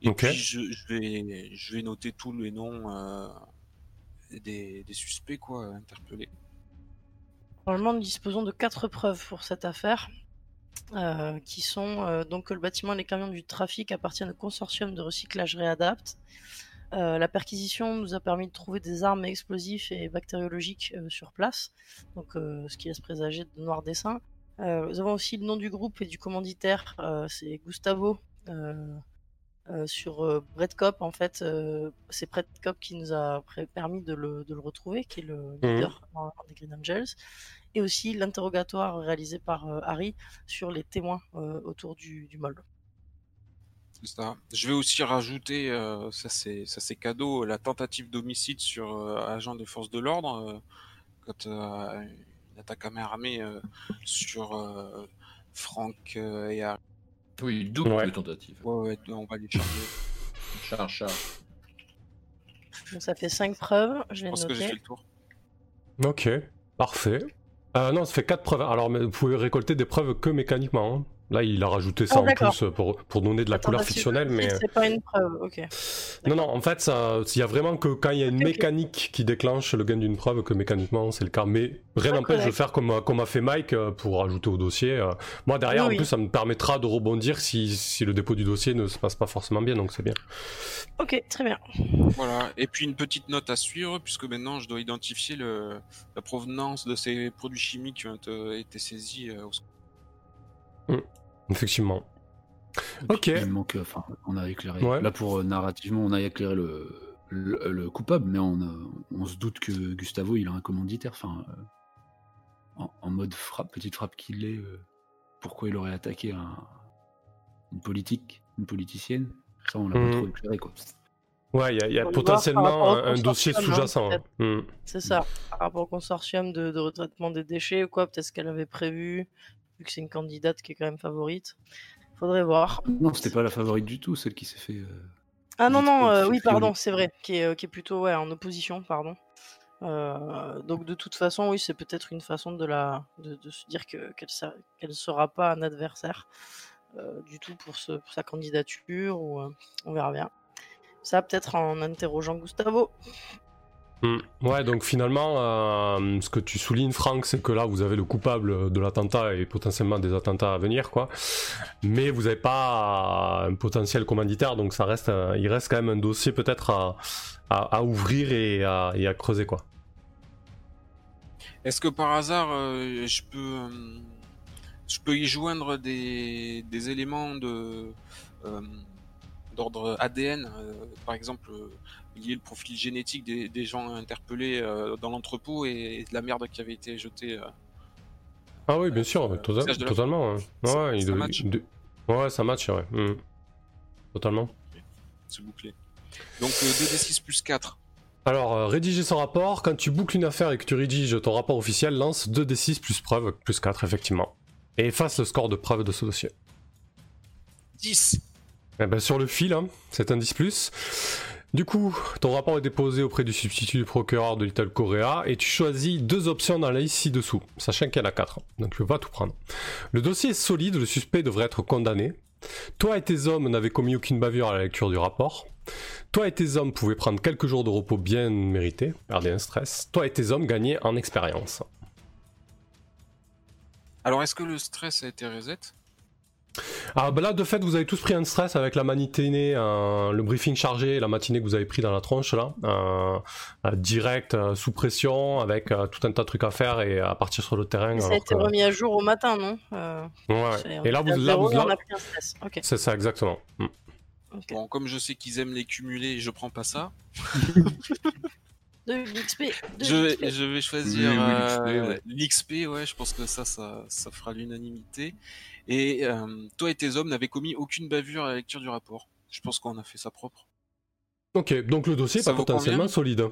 Et puis je, je vais je vais noter tous les noms euh, des, suspects quoi interpellés. Normalement, nous disposons de quatre preuves pour cette affaire, euh, qui sont euh, donc que le bâtiment et les camions du trafic appartiennent au consortium de recyclage Réadapt. Euh, la perquisition nous a permis de trouver des armes explosifs et bactériologiques sur place, donc ce qui laisse présager de noirs dessins. Nous avons aussi le nom du groupe et du commanditaire, c'est Gustavo, euh, sur euh, Brett Cop, en fait, euh, c'est Brett Cop qui nous a permis de le, de le retrouver, qui est le leader dans- des Green Angels, et aussi l'interrogatoire réalisé par euh, Harry sur les témoins euh, autour du, du mall. C'est ça. Je vais aussi rajouter, euh, ça c'est ça c'est cadeau, la tentative d'homicide sur euh, agent des forces de l'ordre euh, quand euh, une attaque à main armée euh, sur euh, Franck euh, et Harry. Oui, double Ouais. tentative. Ouais, ouais, on va les charger. Charge, charge. Donc ça fait 5 preuves, je Je l'ai pense que j'ai fait noté. le tour. Ok, parfait. Euh, non, ça fait 4 preuves. Alors, mais vous pouvez récolter des preuves que mécaniquement. hein. Là, il a rajouté ça Ah, en plus pour, pour donner de la couleur fictionnelle, mais... C'est pas une preuve, ok. Non, non, en fait, ça- il y a vraiment que quand il y a une mécanique qui déclenche le gain d'une preuve que mécaniquement c'est le cas. Mais rien n'empêche de faire comme, comme a fait Mike euh, pour ajouter au dossier. euh. Moi, derrière, Oui, en oui. plus, ça me permettra de rebondir si, si le dépôt du dossier ne se passe pas forcément bien, donc c'est bien. Ok, très bien. Voilà. Et puis une petite note à suivre, puisque maintenant je dois identifier le, la provenance de ces produits chimiques qui ont été- saisis euh, au Effectivement. Ok. Il manque, enfin, on a éclairé. Ouais. Là, pour euh, narrativement, on a éclairé le, le, le coupable, mais on, a- on se doute que Gustavo, il a un commanditaire. Enfin, euh, en, en mode frappe, petite frappe qu'il est, euh, pourquoi il aurait attaqué un, une politique, une politicienne? Ça, on l'a pas trop éclairé, quoi. Ouais, il y a, y potentiellement un, un dossier hein, sous-jacent. hein. Hmm. C'est ça. Par rapport au consortium de, de retraitement des déchets ou quoi, peut-être ce qu'elle avait prévu, vu que c'est une candidate qui est quand même favorite. Faudrait voir. Non, c'était pas la favorite du tout, celle qui s'est fait. euh, Ah non, non, euh, oui, pardon, c'est vrai, qui est, euh, qui est plutôt ouais, en opposition, pardon. Euh, donc de toute façon, oui, c'est peut-être une façon de, la, de, de se dire que, qu'elle qu'elle sera pas un adversaire euh, du tout pour, ce, pour sa candidature, ou on verra bien. Ça, peut-être en interrogeant Gustavo. Hmm. Ouais, donc finalement, euh, ce que tu soulignes, Franck, c'est que là, vous avez le coupable de l'attentat et potentiellement des attentats à venir, quoi. Mais vous n'avez pas un potentiel commanditaire, donc ça reste, euh, il reste quand même un dossier peut-être à, ouvrir et à, creuser, quoi. Est-ce que par hasard, euh, je peux, je peux y joindre des, des éléments de d'ordre ADN, par exemple le profil génétique des, des gens interpellés euh, dans l'entrepôt et, et de la merde qui avait été jetée. euh. Ah oui, bien sûr, Euh, la totalement. ouais. Ça- il ça match. de- ouais, ça match, ouais. Hmm. Totalement. C'est bouclé. Donc euh, 2d6 plus 4. Alors, euh, rédiger son rapport, quand tu boucles une affaire et que tu rédiges ton rapport officiel, lance 2d6 plus preuve, plus 4, effectivement. Et efface le score de preuve de ce dossier. 10 Eh ben, sur le fil, hein, c'est un 10 plus. Du coup, ton rapport est déposé auprès du substitut du procureur de Little Korea et tu choisis deux options dans la liste ci-dessous, sachant qu'il y en a quatre, donc tu peux pas tout prendre. Le dossier est solide, le suspect devrait être condamné. Toi et tes hommes n'avaient commis aucune bavure à la lecture du rapport. Toi et tes hommes pouvaient prendre quelques jours de repos bien mérités, garder un stress. Toi et tes hommes gagnaient en expérience. Alors est-ce que le stress a été reset? Ah bah là de fait vous avez tous pris un stress avec la matinée, euh, le briefing chargé, la matinée que vous avez pris dans la tronche là, euh, euh, direct euh, sous pression avec euh, tout un tas de trucs à faire et à partir sur le terrain. Ça a été que- remis à jour au matin, non? Euh, Ouais, ouais. Et là vous, là, vous, on là- a pris un stress. Ok. c'est ça exactement. Mm. Bon, comme je sais qu'ils aiment les cumuler, je prends pas ça. De l'XP. de Je vais, je vais choisir Oui, oui, euh, l'XP, l'XP, ouais. je pense que ça, ça, ça fera l'unanimité. Et euh, toi et tes hommes n'avaient commis aucune bavure à la lecture du rapport. Je pense qu'on a fait ça propre. Ok, donc le dossier est Ça vous potentiellement solide.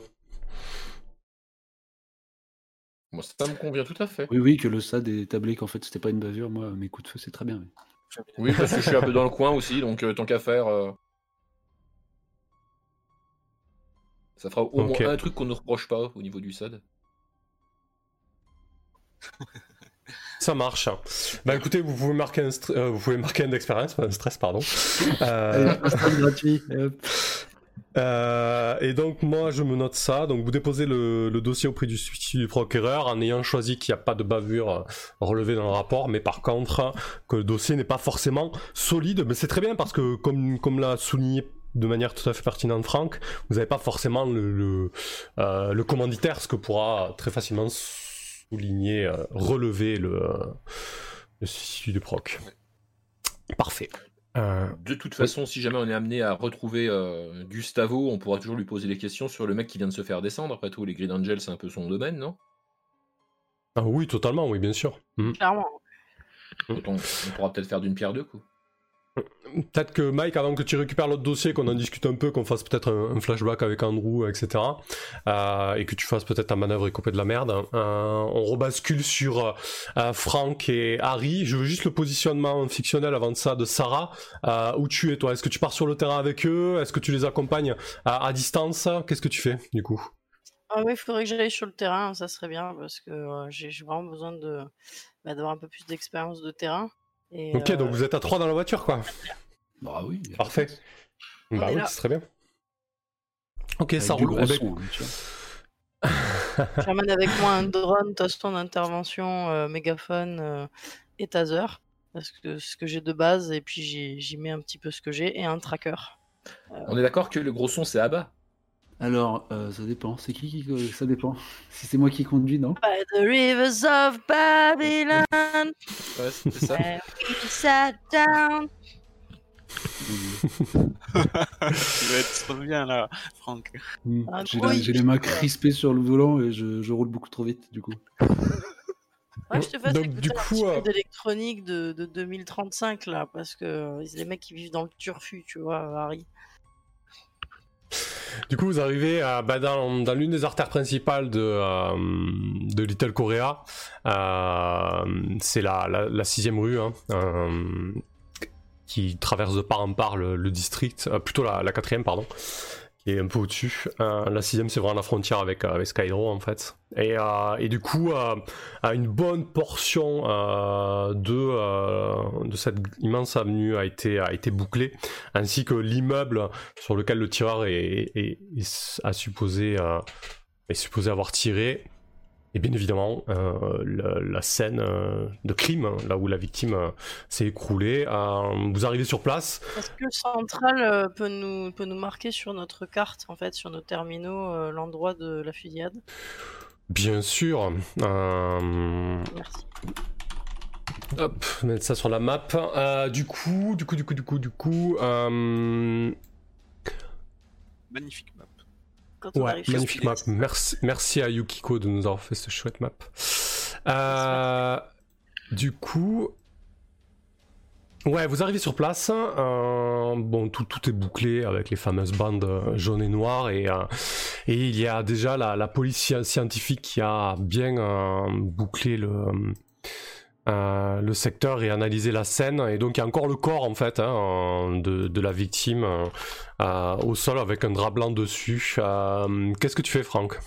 Moi, ça me convient tout à fait. Oui, oui, que le SAD est établi qu'en fait c'était pas une bavure. Moi, mes coups de feu, c'est très bien. mais- Oui, parce que je suis un peu dans le coin aussi, donc euh, tant qu'à faire. euh, Ça fera au moins un truc qu'on ne reproche pas au niveau du SAD. Ça marche. Bah écoutez, vous pouvez marquer un, stre- euh, vous pouvez marquer un d'expérience, stress, pardon. Euh, gratuit. Euh, et donc moi je me note ça, donc vous déposez le, le dossier auprès du du procureur en ayant choisi qu'il n'y a pas de bavure relevée dans le rapport, mais par contre que le dossier n'est pas forcément solide, mais c'est très bien parce que comme, comme l'a souligné de manière tout à fait pertinente Franck, vous n'avez pas forcément le, le, euh, le commanditaire, ce que pourra très facilement souligner, euh, relever le, euh, le substitut du proc. Parfait. Euh, De toute façon, si jamais on est amené à retrouver euh, Gustavo, on pourra toujours lui poser des questions sur le mec qui vient de se faire descendre. Après tout, les Green Angels, c'est un peu son domaine, non? Ah oui, totalement, oui, bien sûr. Mhm. Clairement. On pourra peut-être faire d'une pierre deux coups. Peut-être que Mike, avant que tu récupères l'autre dossier, qu'on en discute un peu, qu'on fasse peut-être un, flashback avec Andrew, etc. euh, et que tu fasses peut-être ta manœuvre et couper de la merde. euh, on rebascule sur euh, Frank et Harry. Je veux juste le positionnement fictionnel avant de ça de Sarah. Euh, où tu es toi? Est-ce que tu pars sur le terrain avec eux? Est-ce que tu les accompagnes à, distance? Qu'est-ce que tu fais du coup? Ah oui, il faudrait que j'aille sur le terrain, ça serait bien, parce que euh, j'ai vraiment besoin bah, d'avoir un peu plus d'expérience de terrain. Et, Ok, euh, donc vous êtes à trois dans la voiture, quoi. Bah oui. Parfait. On Bah est oui, c'est très bien. Ok, avec ça roule. gros ben, son, tu vois. J'amène avec moi un drone, toston d'intervention, euh, mégaphone euh, et taser. Parce que ce que j'ai de base, et puis j'y mets un petit peu ce que j'ai, et un tracker. On est d'accord que le gros son, c'est Abba? Alors, euh, ça dépend. C'est qui qui. euh, Ça dépend. Si c'est moi qui conduis, non By the rivers of Babylon, Ouais, c'était ça. where we sat down. Tu vas être trop bien là, Franck. Hmm. Un J'ai les mains crispées sur le volant et je, je roule beaucoup trop vite, du coup. Ouais, je te fais Donc, écouter du un coup, petit peu euh, d'électronique de, de 2035 là, parce que euh, c'est les mecs qui vivent dans le turfu, tu vois, Harry. Du coup, vous arrivez bah, dans, dans l'une des artères principales de, euh, de Little Korea. Euh, c'est la, la, la sixième rue hein, euh, qui traverse de part en part le, le district, euh, plutôt la, la quatrième, pardon, qui un peu au-dessus. Euh, la sixième, c'est vraiment la frontière avec, euh, en fait. Et, euh, du coup, euh, à une bonne portion euh, de, cette immense avenue a été, bouclée, ainsi que l'immeuble sur lequel le tireur a est supposé avoir tiré. Et bien évidemment, euh, la, la scène euh, de crime, hein, là où la victime euh, s'est écroulée. Euh, vous arrivez sur place. Est-ce que Central euh, peut nous, peut nous marquer sur notre carte, en fait, sur nos terminaux, euh, l'endroit de la fusillade? Bien sûr. Euh, Merci. hop, mettre ça sur la map. Euh, du coup, du coup, du coup, du coup, du coup. euh, Magnifique map. Quand on Ouais, arrive magnifique map. Merci, merci à Yukiko de nous avoir fait cette chouette map. Euh, du coup, ouais, vous arrivez sur place. euh, bon, tout, tout est bouclé avec les fameuses bandes euh, jaunes et noires et, euh, et il y a déjà la, la police sci- scientifique qui a bien bouclé le. Euh, le secteur et analysé la scène et donc il y a encore le corps en fait hein, de, la victime euh, euh, au sol avec un drap blanc dessus. Qu'est-ce que tu fais, Franck?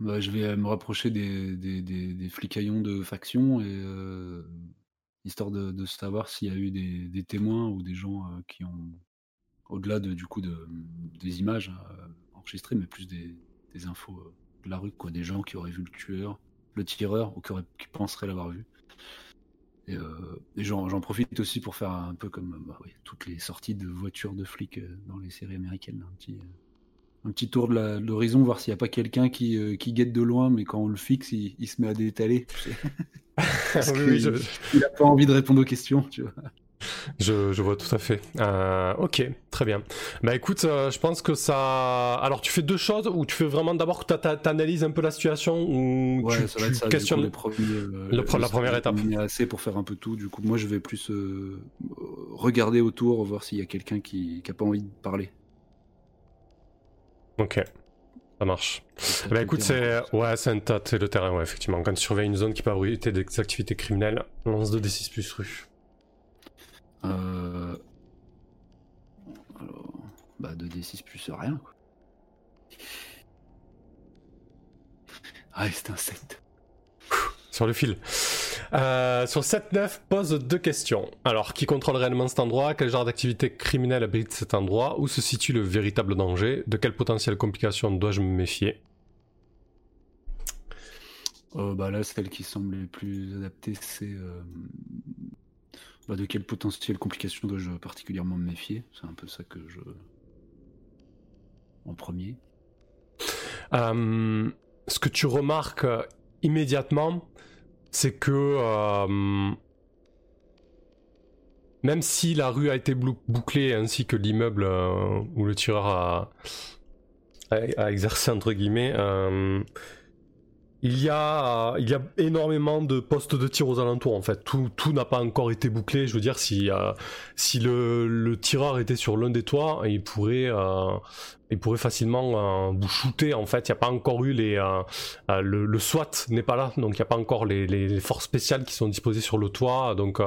Bah, je vais me rapprocher des, des, des, des flicaillons de faction et histoire de, savoir s'il y a eu des, témoins ou des gens qui ont, au-delà de, du coup de, des images enregistrées, mais plus des, infos la rue, quoi, des gens qui auraient vu le tueur, le tireur ou qui, auraient- qui penseraient l'avoir vu. Et, euh, et j'en profite aussi pour faire un peu comme bah, toutes les sorties de voitures de flics euh, dans les séries américaines, un petit, euh, un petit tour de l'horizon, voir s'il n'y a pas quelqu'un qui, qui guette de loin, mais quand on le fixe, il, il se met à détaler. tu sais. Parce Oui, que oui, je, Il n'a pas envie de répondre aux questions, tu vois. Je- je vois tout à fait. Euh, ok, très bien. Bah écoute, euh, je pense que ça. Alors, tu fais deux choses ou tu fais vraiment d'abord que tu analyses un peu la situation ou Ouais, tu, ça va tu être ça. du coup, questionnes. premiers, euh, Le pre- la première étape. assez pour faire un peu tout. Du coup, moi, je vais plus euh, regarder autour, voir s'il y a quelqu'un qui n'a pas envie de parler. Ok, ça marche. Bah écoute, c'est ouais, c'est un tas, c'est le terrain, ouais, effectivement. Quand tu surveilles une zone qui peut abriter des activités criminelles, lance 2 d6 plus rue. Euh... Alors, bah 2d6 plus rien, quoi. Ah, c'est un 7. Sur le fil. Euh, sur 7-9, pose deux questions. Alors, qui contrôle réellement cet endroit? Quel genre d'activité criminelle abrite cet endroit? Où se situe le véritable danger? De quelles potentielles complications dois-je me méfier? Euh, bah là, celle qui semble les plus adaptée, c'est euh, bah, de quelles potentielles complications dois-je particulièrement me méfier? C'est un peu ça que je. En premier. Euh, Ce que tu remarques euh, immédiatement, c'est que euh, même si la rue a été bouclée ainsi que l'immeuble où le tireur a, a, exercé entre guillemets, il y, a, il y a énormément de postes de tir aux alentours en fait. Tout, tout n'a pas encore été bouclé. Je veux dire, si, euh, si le, le, tireur était sur l'un des toits, il pourrait, euh, il pourrait facilement euh, vous shooter en fait. Il n'y a pas encore eu les. Le, le, SWAT n'est pas là, donc il n'y a pas encore les, les, forces spéciales qui sont disposées sur le toit. Donc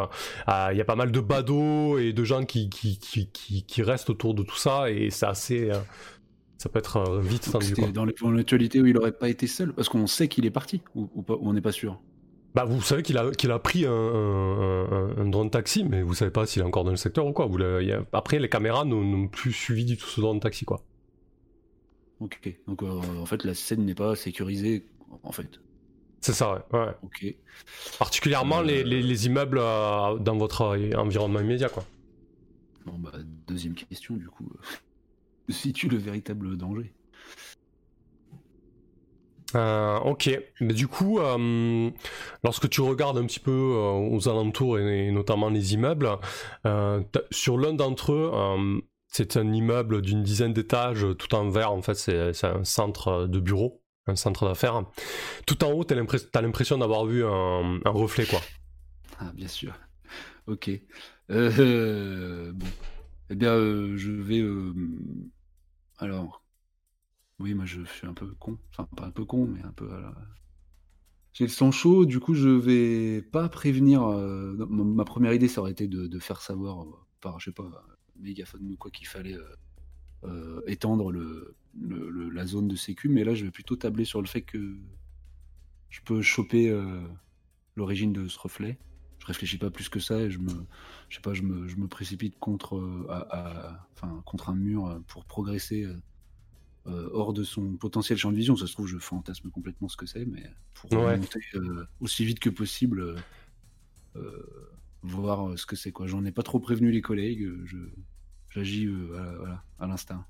il y a pas mal de badauds et de gens qui, qui, qui, qui restent autour de tout ça et c'est assez ça peut être euh, vite tendu. Dans l'éventualité où il aurait pas été seul, parce qu'on sait qu'il est parti, ou, on n'est pas sûr. Bah, vous savez qu'il a, qu'il a pris un, drone taxi, mais vous savez pas s'il est encore dans le secteur ou quoi. Vous Après, les caméras n'ont plus suivi du tout ce drone taxi, quoi. Ok, donc euh, en fait, la scène n'est pas sécurisée, en fait. C'est ça, ouais. ouais. Ok. Particulièrement les, les, immeubles euh, dans votre environnement immédiat, quoi. Bon, bah, deuxième question, du coup situe le véritable danger. Euh, ok, mais du coup, euh, lorsque tu regardes un petit peu euh, aux alentours et, notamment les immeubles, sur l'un d'entre eux, c'est un immeuble d'une dizaine d'étages tout en vert, en fait c'est un centre de bureau, un centre d'affaires. Tout en haut, tu as l'impression d'avoir vu un, un, reflet, quoi. Ah, bien sûr. Ok. bon. Eh bien, je vais alors, oui, moi je suis un peu con. Enfin, pas un peu con, mais un peu. J'ai le sang chaud, du coup, je vais pas prévenir. Euh, ma première idée, ça aurait été de, faire savoir euh, par, je sais pas, mégaphone ou quoi qu'il fallait euh, étendre la zone de sécu, mais là, je vais plutôt tabler sur le fait que je peux choper l'origine de ce reflet. Je réfléchis pas plus que ça et je me, je sais pas, je me, je me précipite contre, euh, à, enfin, contre un mur euh, pour progresser euh, hors de son potentiel champ de vision. Ça se trouve, je fantasme complètement ce que c'est, mais pour monter aussi vite que possible, voir ce que c'est. quoi. J'en ai pas trop prévenu les collègues, je, j'agis à, à l'instinct.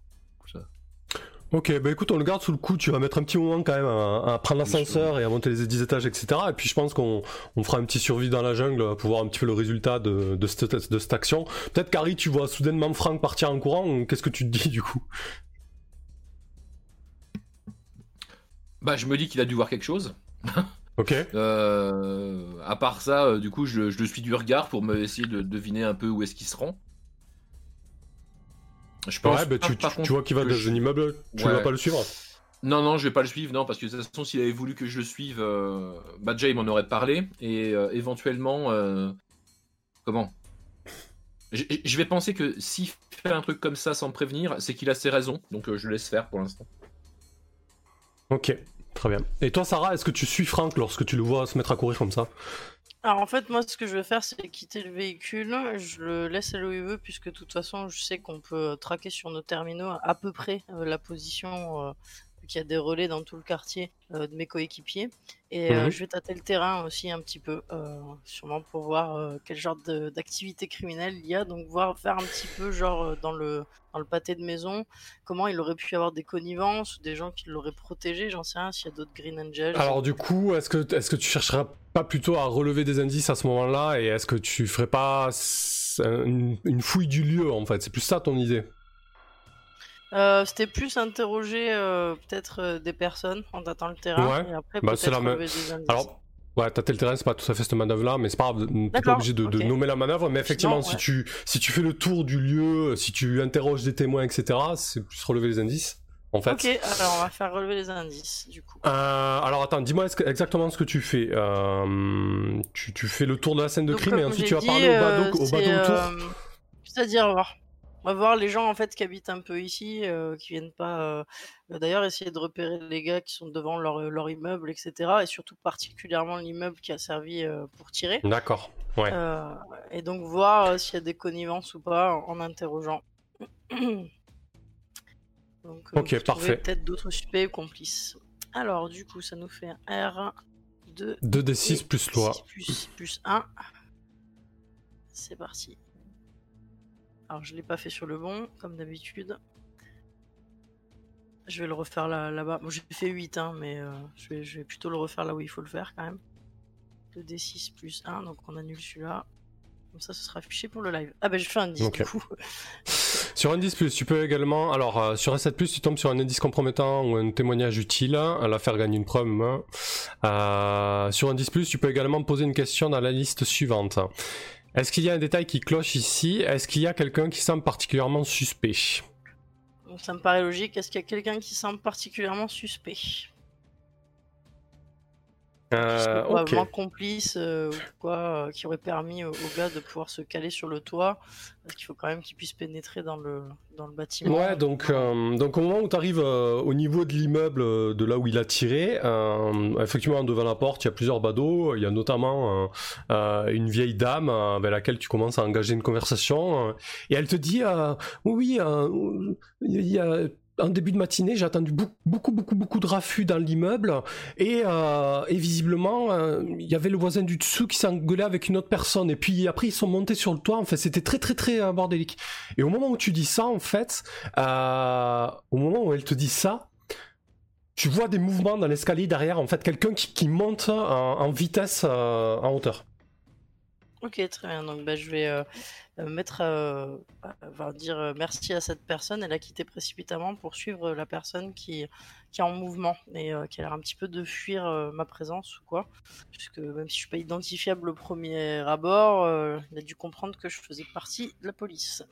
Ok, bah écoute, on le garde sous le coup. Tu vas mettre un petit moment quand même à, prendre l'ascenseur et à monter les 10 étages, etc. Et puis je pense qu'on fera un petit survie dans la jungle pour voir un petit peu le résultat de, de, cette, de cette action. Peut-être Carrie, tu vois soudainement Franck partir en courant. Qu'est-ce que tu te dis du coup? Bah, je me dis qu'il a dû voir quelque chose. Ok. Euh, à part ça, euh, du coup, je, je, le suis du regard pour me essayer de deviner un peu où est-ce qu'il se rend. Je pense. Ouais, bah, tu, tu, vois qu'il va dans un immeuble, tu vas pas le suivre non, non, je vais pas le suivre, non, parce que de toute façon, s'il avait voulu que je le suive, euh, bah déjà, il m'en aurait parlé, et euh, éventuellement, euh, comment? Je vais penser que s'il fait un truc comme ça sans me prévenir, c'est qu'il a ses raisons, donc je le laisse faire pour l'instant. Ok, très bien. Et toi, Sarah, est-ce que tu suis Franck lorsque tu le vois se mettre à courir comme ça? Alors en fait, moi, ce que je vais faire, c'est quitter le véhicule. Je le laisse aller où puisque de toute façon, je sais qu'on peut traquer sur nos terminaux à peu près euh, la position euh, qu'il y a des relais dans tout le quartier euh, de mes coéquipiers. Et euh, mhm. je vais tâter le terrain aussi un petit peu, euh, sûrement pour voir quel genre d'activité criminelle il y a. Donc voir faire un petit peu genre dans le dans le pâté de maison, comment il aurait pu avoir des connivences ou des gens qui l'auraient protégé, j'en sais rien, s'il y a d'autres Green Angels. Alors du coup, est-ce que, est-ce que tu chercheras pas plutôt à relever des indices à ce moment-là? Et est-ce que tu ferais pas une fouille du lieu en fait? C'est plus ça ton idée? Euh, c'était plus interroger euh, peut-être euh, des personnes en datant le terrain et après bah, peut-être la indices. Alors, ouais, tâter le terrain, c'est pas tout à fait cette manœuvre-là, mais c'est pas grave, t'es pas obligé de, nommer la manœuvre, mais effectivement, si, tu, si tu fais le tour du lieu, si tu interroges des témoins, etc., c'est plus relever les indices. En fait. Ok, alors on va faire relever les indices, du coup. alors attends, dis-moi exactement ce que tu fais. Tu, tu, fais le tour de la scène de crime et ensuite tu vas parler au badaud, au autour. C'est-à-dire, on va voir les gens en fait qui habitent un peu ici, euh, qui viennent pas. Euh, d'ailleurs, essayer de repérer les gars qui sont devant leur, euh, leur immeuble, etc. Et surtout particulièrement l'immeuble qui a servi pour tirer. D'accord. Ouais. et donc voir s'il y a des connivences ou pas en, interrogeant. donc, ok, parfait. Peut-être d'autres suspects ou complices. Alors, du coup, ça nous fait un R 2 2d6 plus loi. Plus, plus 1. C'est parti. Alors je l'ai pas fait sur le bon, comme d'habitude. Je vais le refaire là, là-bas. Bon, j'ai fait 8, hein, mais euh, je, vais, je, vais, plutôt le refaire là où il faut le faire quand même. 2d6 plus 1, donc on annule celui-là. Comme ça, ce sera affiché pour le live. Ah bah je fais un 10 Ok. du coup. Sur un 10 tu peux également, alors euh, sur un 7 tu tombes sur un indice compromettant ou un témoignage utile à la faire gagner une preuve. hein. Euh, sur un 10 tu peux également poser une question dans la liste suivante. Est-ce qu'il y a un détail qui cloche ici? Est-ce qu'il y a quelqu'un qui semble particulièrement suspect? Ça me paraît logique. Est-ce qu'il y a quelqu'un qui semble particulièrement suspect? Euh, Ok. Probablement complice euh, ou quoi, euh, qui aurait permis au, au gars de pouvoir se caler sur le toit. Parce qu'il faut quand même qu'il puisse pénétrer dans le, dans le bâtiment. Ouais, donc, euh, donc au moment où tu arrives au niveau de l'immeuble de là où il a tiré, euh, effectivement devant la porte il y a plusieurs badauds, il y a notamment euh, euh, une vieille dame euh, avec laquelle tu commences à engager une conversation, euh, et elle te dit euh, oui oui, euh, il y a en début de matinée, j'ai attendu beaucoup, beaucoup, beaucoup, de raffus dans l'immeuble et, euh, visiblement, euh, il y avait le voisin du dessous qui s'engueulait avec une autre personne. Et puis après, ils sont montés sur le toit. En fait, c'était très, très, très euh, bordélique. Et au moment où tu dis ça, en fait, au moment où elle te dit ça, tu vois des mouvements dans l'escalier derrière. En fait, quelqu'un qui, monte en, vitesse en hauteur. Ok, très bien. Donc bah, je vais euh, euh, mettre, euh, bah, enfin, dire euh, merci à cette personne. Elle a quitté précipitamment pour suivre la personne qui, qui est en mouvement et euh, qui a l'air un petit peu de fuir euh, ma présence ou quoi. Puisque même si je suis pas identifiable au premier abord, euh, il a dû comprendre que je faisais partie de la police.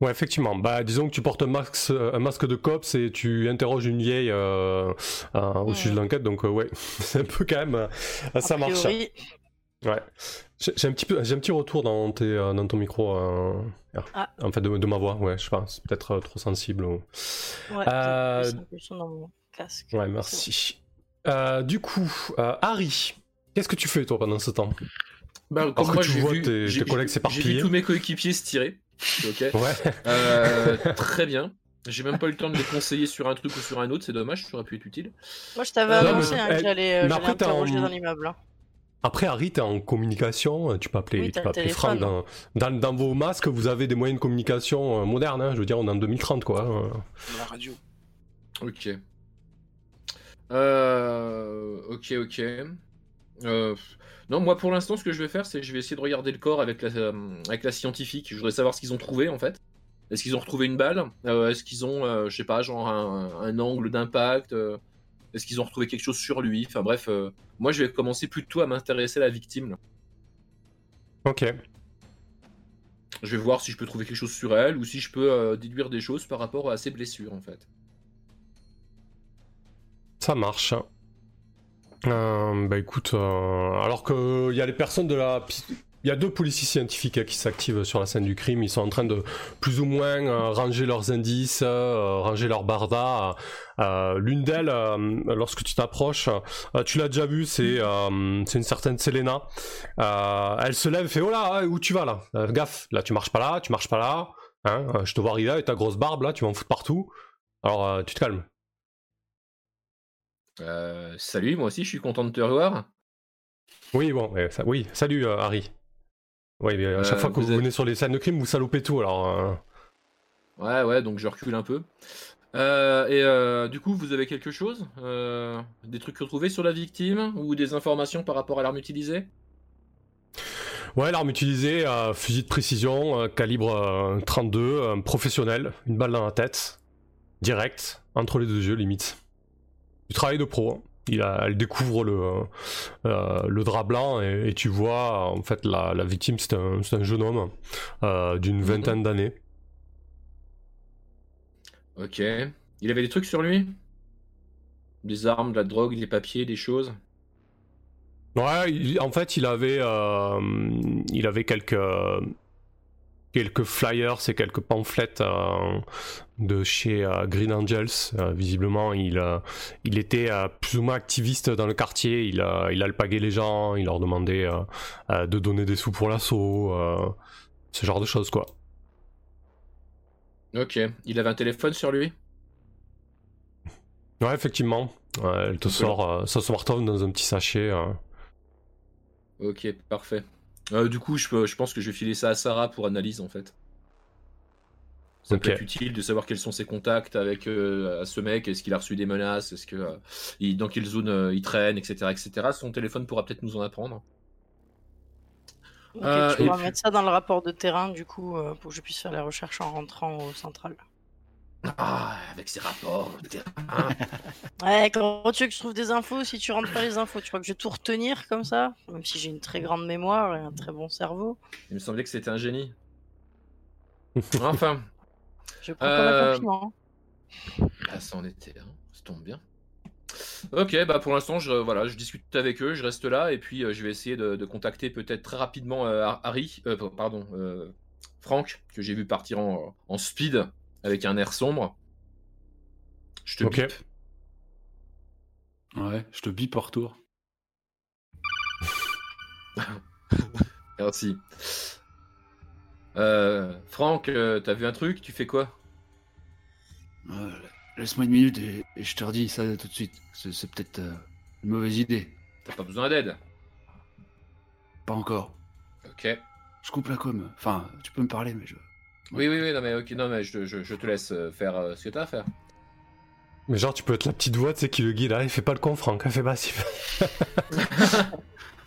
Ouais, effectivement. Bah, disons que tu portes un masque, un masque de cops et tu interroges une vieille euh, euh, au sujet de l'enquête. Donc, euh, ouais, c'est un peu quand même. euh, ça marche. priori, Ouais. J'ai j'ai un petit peu, j'ai un petit retour dans, tes, euh, dans ton micro. euh, Ah. En fait, de, de ma voix. Ouais, je sais pas. C'est peut-être euh, trop sensible. ou- ouais, Euh, j'ai plus dans mon casque. Ouais, merci. Euh, du coup, euh, Harry, qu'est-ce que tu fais toi pendant ce temps? Bah, Alors comme que moi, tu j'ai vois vu, tes- j'ai- tes collègues J'ai s'éparpiller. vu tous mes coéquipiers se tirer. Ok. Ouais. Euh, très bien. J'ai même pas eu le temps de les conseiller sur un truc ou sur un autre, c'est dommage, ça aurait pu être utile. Moi, je t'avais Euh, non, annoncé hein, que j'allais euh, mais j'allais après, t'es en- interroger dans l'immeuble. hein. Après, Harry, t'es en communication. Tu peux appeler, Oui, tu peux le appeler téléphone. Franck. Dans, dans, dans vos masques, vous avez des moyens de communication euh, modernes. hein. Je veux dire, on est en 2030, quoi. euh. La radio. Ok. Euh, ok, ok. Euh, non, moi pour l'instant, ce que je vais faire, c'est que je vais essayer de regarder le corps avec la, euh, avec la scientifique. Je voudrais savoir ce qu'ils ont trouvé en fait. Est-ce qu'ils ont retrouvé une balle? Euh, Est-ce qu'ils ont, euh, je sais pas, genre un, un angle d'impact? Euh, Est-ce qu'ils ont retrouvé quelque chose sur lui? Enfin bref, euh, moi je vais commencer plutôt à m'intéresser à la victime. là. Ok. Je vais voir si je peux trouver quelque chose sur elle ou si je peux euh, déduire des choses par rapport à ses blessures en fait. Ça marche. Euh, bah écoute, alors qu'il y a les personnes de la... Il y a deux policiers scientifiques hein, qui s'activent sur la scène du crime. Ils sont en train de plus ou moins euh, ranger leurs indices, euh, ranger leurs bardas. Euh, L'une d'elles, lorsque tu t'approches, tu l'as déjà vu, c'est une certaine Selena. Elle se lève et fait Oh là, où tu vas là? Gaffe, là tu marches pas là, tu marches pas là. Hein, je te vois arriver avec ta grosse barbe là, tu vas en foutre partout. Alors tu te calmes. Euh, salut, moi aussi je suis content de te revoir. Oui, bon, ça- oui, salut Harry. Oui, mais à chaque Euh, fois que vous vous, êtes- venez sur les scènes de crime, vous salopez tout, alors... euh, Ouais, ouais, donc je recule un peu. Euh, et euh, du coup, vous avez quelque chose Euh, Des trucs retrouvés sur la victime Ou des informations par rapport à l'arme utilisée? Ouais, l'arme utilisée, fusil de précision, calibre euh, 32, euh, professionnel, une balle dans la tête, direct, entre les deux yeux, limite. Du travail de pro. hein. Il a, elle découvre le, euh, le drap blanc et, et tu vois, en fait, la, la victime, c'est un, jeune homme euh, d'une vingtaine d'années. Ok. Il avait des trucs sur lui? Des armes, de la drogue, des papiers, des choses? Ouais, il- en fait, il avait, euh, il avait quelques, quelques flyers et quelques pamphlets euh, de chez euh, Green Angels. Euh, visiblement, il, euh, il était plus ou moins activiste dans le quartier. Il, il alpaguait les gens, il leur demandait de donner des sous pour l'assaut, ce genre de choses, quoi. Ok. Il avait un téléphone sur lui? Ouais, effectivement. Elle te Ok. sort son smartphone dans un petit sachet. Ok, parfait. Du coup, je, je pense que je vais filer ça à Sarah pour analyse en fait. Ça peut être utile de savoir quels sont ses contacts avec euh, ce mec, est-ce qu'il a reçu des menaces, est-ce que euh, il- dans quelle zone euh, il traîne, etc., etc. Son téléphone pourra peut-être nous en apprendre. Ok, Euh, tu pourras puis- mettre ça dans le rapport de terrain, du coup, euh, pour que je puisse faire les recherches en rentrant au central. Ah, avec ses rapports. etc. Ouais, quand tu veux que je trouve des infos, si tu rentres pas les infos, tu crois que je vais tout retenir comme ça? Même si j'ai une très grande mémoire et un très bon cerveau. Il me semblait que c'était un génie. Enfin, Je prends comme Euh, un compliment. ah, ça en était, hein. ça tombe bien. Ok, bah pour l'instant, je, voilà, je discute avec eux, je reste là, et puis euh, je vais essayer de, de contacter peut-être très rapidement euh, Har- Harry, euh, pardon, euh, Franck, que j'ai vu partir en, en speed avec un air sombre. Je te Ok. bip. Ouais, je te bip en retour. Merci. Euh, Franck, euh, t'as vu un truc? Tu fais quoi? Ouais, Laisse-moi une minute et, et je te redis ça tout de suite. C'est c'est peut-être euh, une mauvaise idée. T'as pas besoin d'aide Pas encore. Ok. Je coupe la com. Enfin, tu peux me parler, mais je. Oui, oui, oui, non mais, ok, non, mais je, je- je te laisse euh, faire euh, ce que t'as à faire. Mais genre, tu peux être la petite voix, tu sais, qui le guide. Ah, il fait pas le con, Franck. Il fait pas si.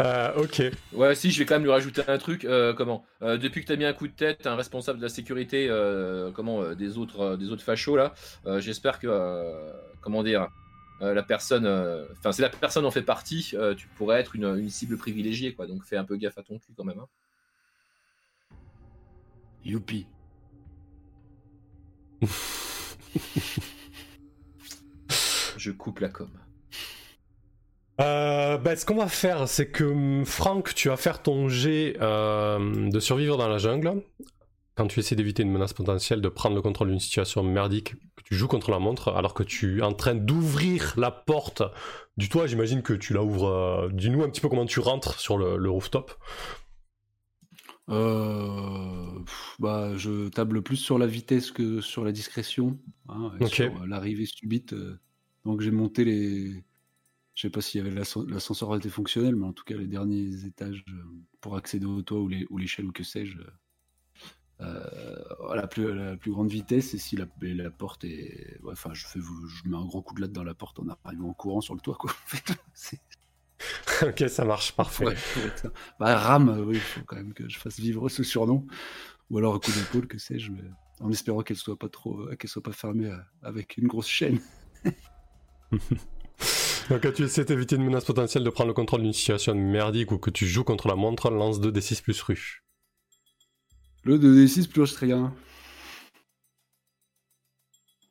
Euh, ok. Ouais, si, je vais quand même lui rajouter un truc. euh, comment Euh, Depuis que t'as mis un coup de tête, un responsable de la sécurité, euh, comment euh, des autres, euh, des autres fachos là. euh, J'espère que, euh, comment dire, euh, la personne, euh, enfin, si la personne en fait partie, euh, tu pourrais être une, une cible privilégiée, quoi. Donc fais un peu gaffe à ton cul quand même. hein. Youpi. Je coupe la com. Euh, bah, ce qu'on va faire, c'est que hum, Franck, tu vas faire ton jet euh, de survivre dans la jungle. Quand tu essaies d'éviter une menace potentielle, de prendre le contrôle d'une situation merdique, que tu joues contre la montre, alors que tu es en train d'ouvrir la porte du toit, j'imagine que tu la ouvres. euh, Dis-nous un petit peu comment tu rentres sur le, le rooftop. Pff, bah, je table plus sur la vitesse que sur la discrétion. hein, et. Sur l'arrivée subite. donc j'ai monté les. Je sais pas s'il y avait l'ascen- l'ascenseur était fonctionnel, mais en tout cas les derniers étages euh, pour accéder au toit ou les- ou l'échelle ou que sais-je. euh, à la plus, à la plus grande vitesse et si la, et la porte est ouais, enfin je fais je mets un gros coup de latte dans la porte en arrivant en courant sur le toit quoi en fait. C'est- ok, ça marche, parfait. Ouais, ça. Bah, Ram, euh, oui, il faut quand même que je fasse vivre ce surnom. Ou alors un coup d'épaule, que sais-je, mais en espérant qu'elle soit pas trop, euh, qu'elle soit pas fermée euh, avec une grosse chaîne. Donc, quand tu essaies d'éviter une menace potentielle de prendre le contrôle d'une situation merdique ou que tu joues contre la montre, lance 2d6 plus rue. Le 2d6 plus rien.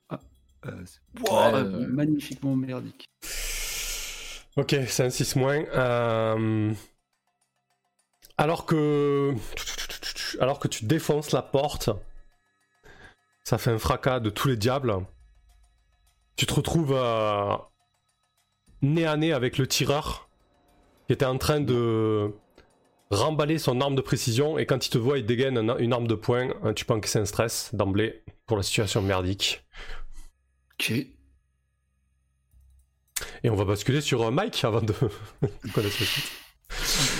Ah, euh, Ouais, euh, magnifiquement merdique. Ok, c'est un 6 moins. Euh, Alors que. Alors que tu défonces la porte, ça fait un fracas de tous les diables. Tu te retrouves euh, nez à nez avec le tireur qui était en train de remballer son arme de précision et quand il te voit, il dégaine un- une arme de poing. Euh, Tu penses que c'est un stress d'emblée pour la situation merdique. Ok. Et on va basculer sur euh, Mike avant de connaître la suite.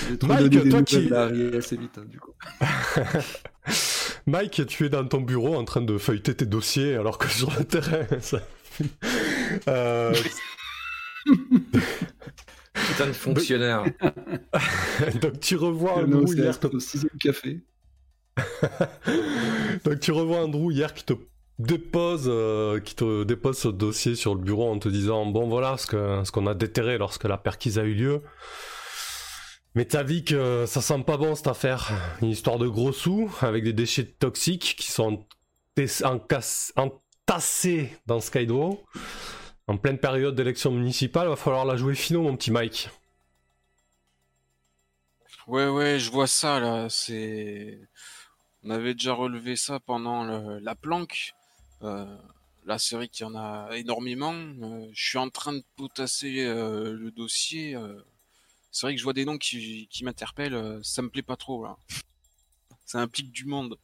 J'ai trop Mike, toi qui- assez vite, hein, du coup. Mike, tu es dans ton bureau en train de feuilleter tes dossiers alors que sur le terrain, ça... Euh, Putain de fonctionnaire. donc tu revois Andrew c'est hier, te- au sixième café? donc tu revois Andrew hier qui te dépose, euh, qui te dépose ce dossier sur le bureau en te disant bon voilà ce que ce qu'on a déterré lorsque la perquise a eu lieu. Mais t'as vu que ça sent pas bon cette affaire. Une histoire de gros sous avec des déchets toxiques qui sont entassés dans Skydraw. En pleine période d'élection municipale, va falloir la jouer finaux, mon petit Mike. Ouais, ouais, je vois ça là. C'est, on avait déjà relevé ça pendant le- la planque. Euh, là, c'est vrai qu'il y en a énormément. Euh, je suis en train de potasser euh, le dossier. euh. c'est vrai que je vois des noms qui, qui m'interpellent. ça me plaît pas trop là. Ça implique du monde.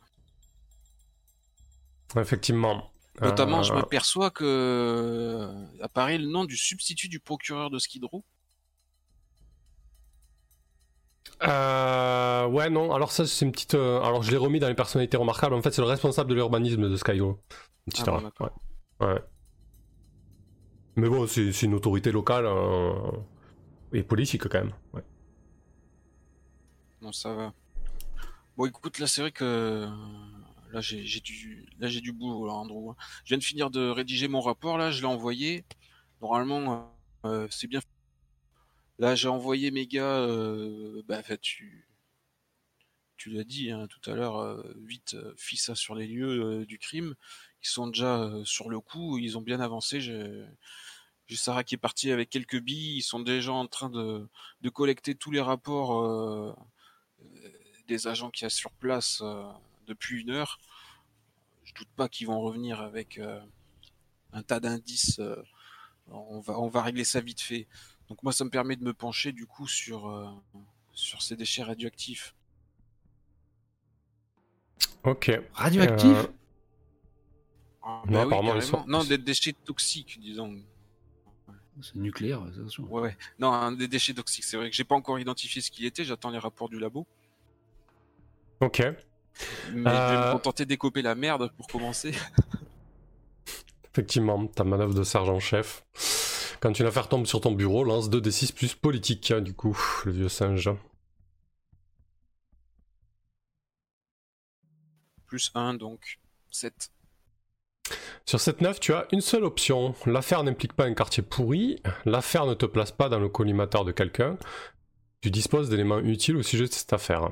Effectivement. Notamment, je Euh, m'aperçois que euh, apparaît le nom du substitut du procureur de Skid Row. Euh, ouais, non, alors ça, c'est une petite. euh, alors, je l'ai remis dans les personnalités remarquables. En fait, c'est le responsable de l'urbanisme de Skylo. Une petite Ah bon, ouais. Ouais. Mais bon, c'est une autorité locale euh, et politique quand même. Ouais. Non, ça va. Bon, écoute, là, c'est vrai que euh, là, j'ai du, là, j'ai du boulot, là, Andrew. Je viens de finir de rédiger mon rapport, là, je l'ai envoyé. Normalement, euh, c'est bien. Là, j'ai envoyé mes gars. Euh, bah, tu, tu l'as dit hein, tout à l'heure, euh, vite, euh, FISA sur les lieux euh, du crime. Ils sont déjà euh, sur le coup, ils ont bien avancé. J'ai Sarah qui est partie avec quelques billes. Ils sont déjà en train de, de collecter tous les rapports. des agents qui y a sur place depuis une heure. Je doute pas qu'ils vont revenir avec euh, un tas d'indices. euh, on va on va régler ça vite fait. Donc moi ça me permet de me pencher du coup sur euh, sur ces déchets radioactifs. Ok. Radioactif Euh, Ah, Non, bah oui, apparemment, ils carrément. sont- Non, des déchets toxiques, disons. C'est nucléaire, attention. Ouais, ouais. Non, un des déchets toxiques. C'est vrai que j'ai pas encore identifié ce qu'il était. J'attends les rapports du labo. Ok. Mais je vais Euh. me contenter d'écoper la merde pour commencer. Effectivement, ta manœuvre de sergent-chef. Quand une affaire tombe sur ton bureau, lance 2d6 plus politique, hein, du coup, le vieux singe. Plus 1, donc 7. Sur cette 9, tu as une seule option. L'affaire n'implique pas un quartier pourri, l'affaire ne te place pas dans le collimateur de quelqu'un, tu disposes d'éléments utiles au sujet de cette affaire.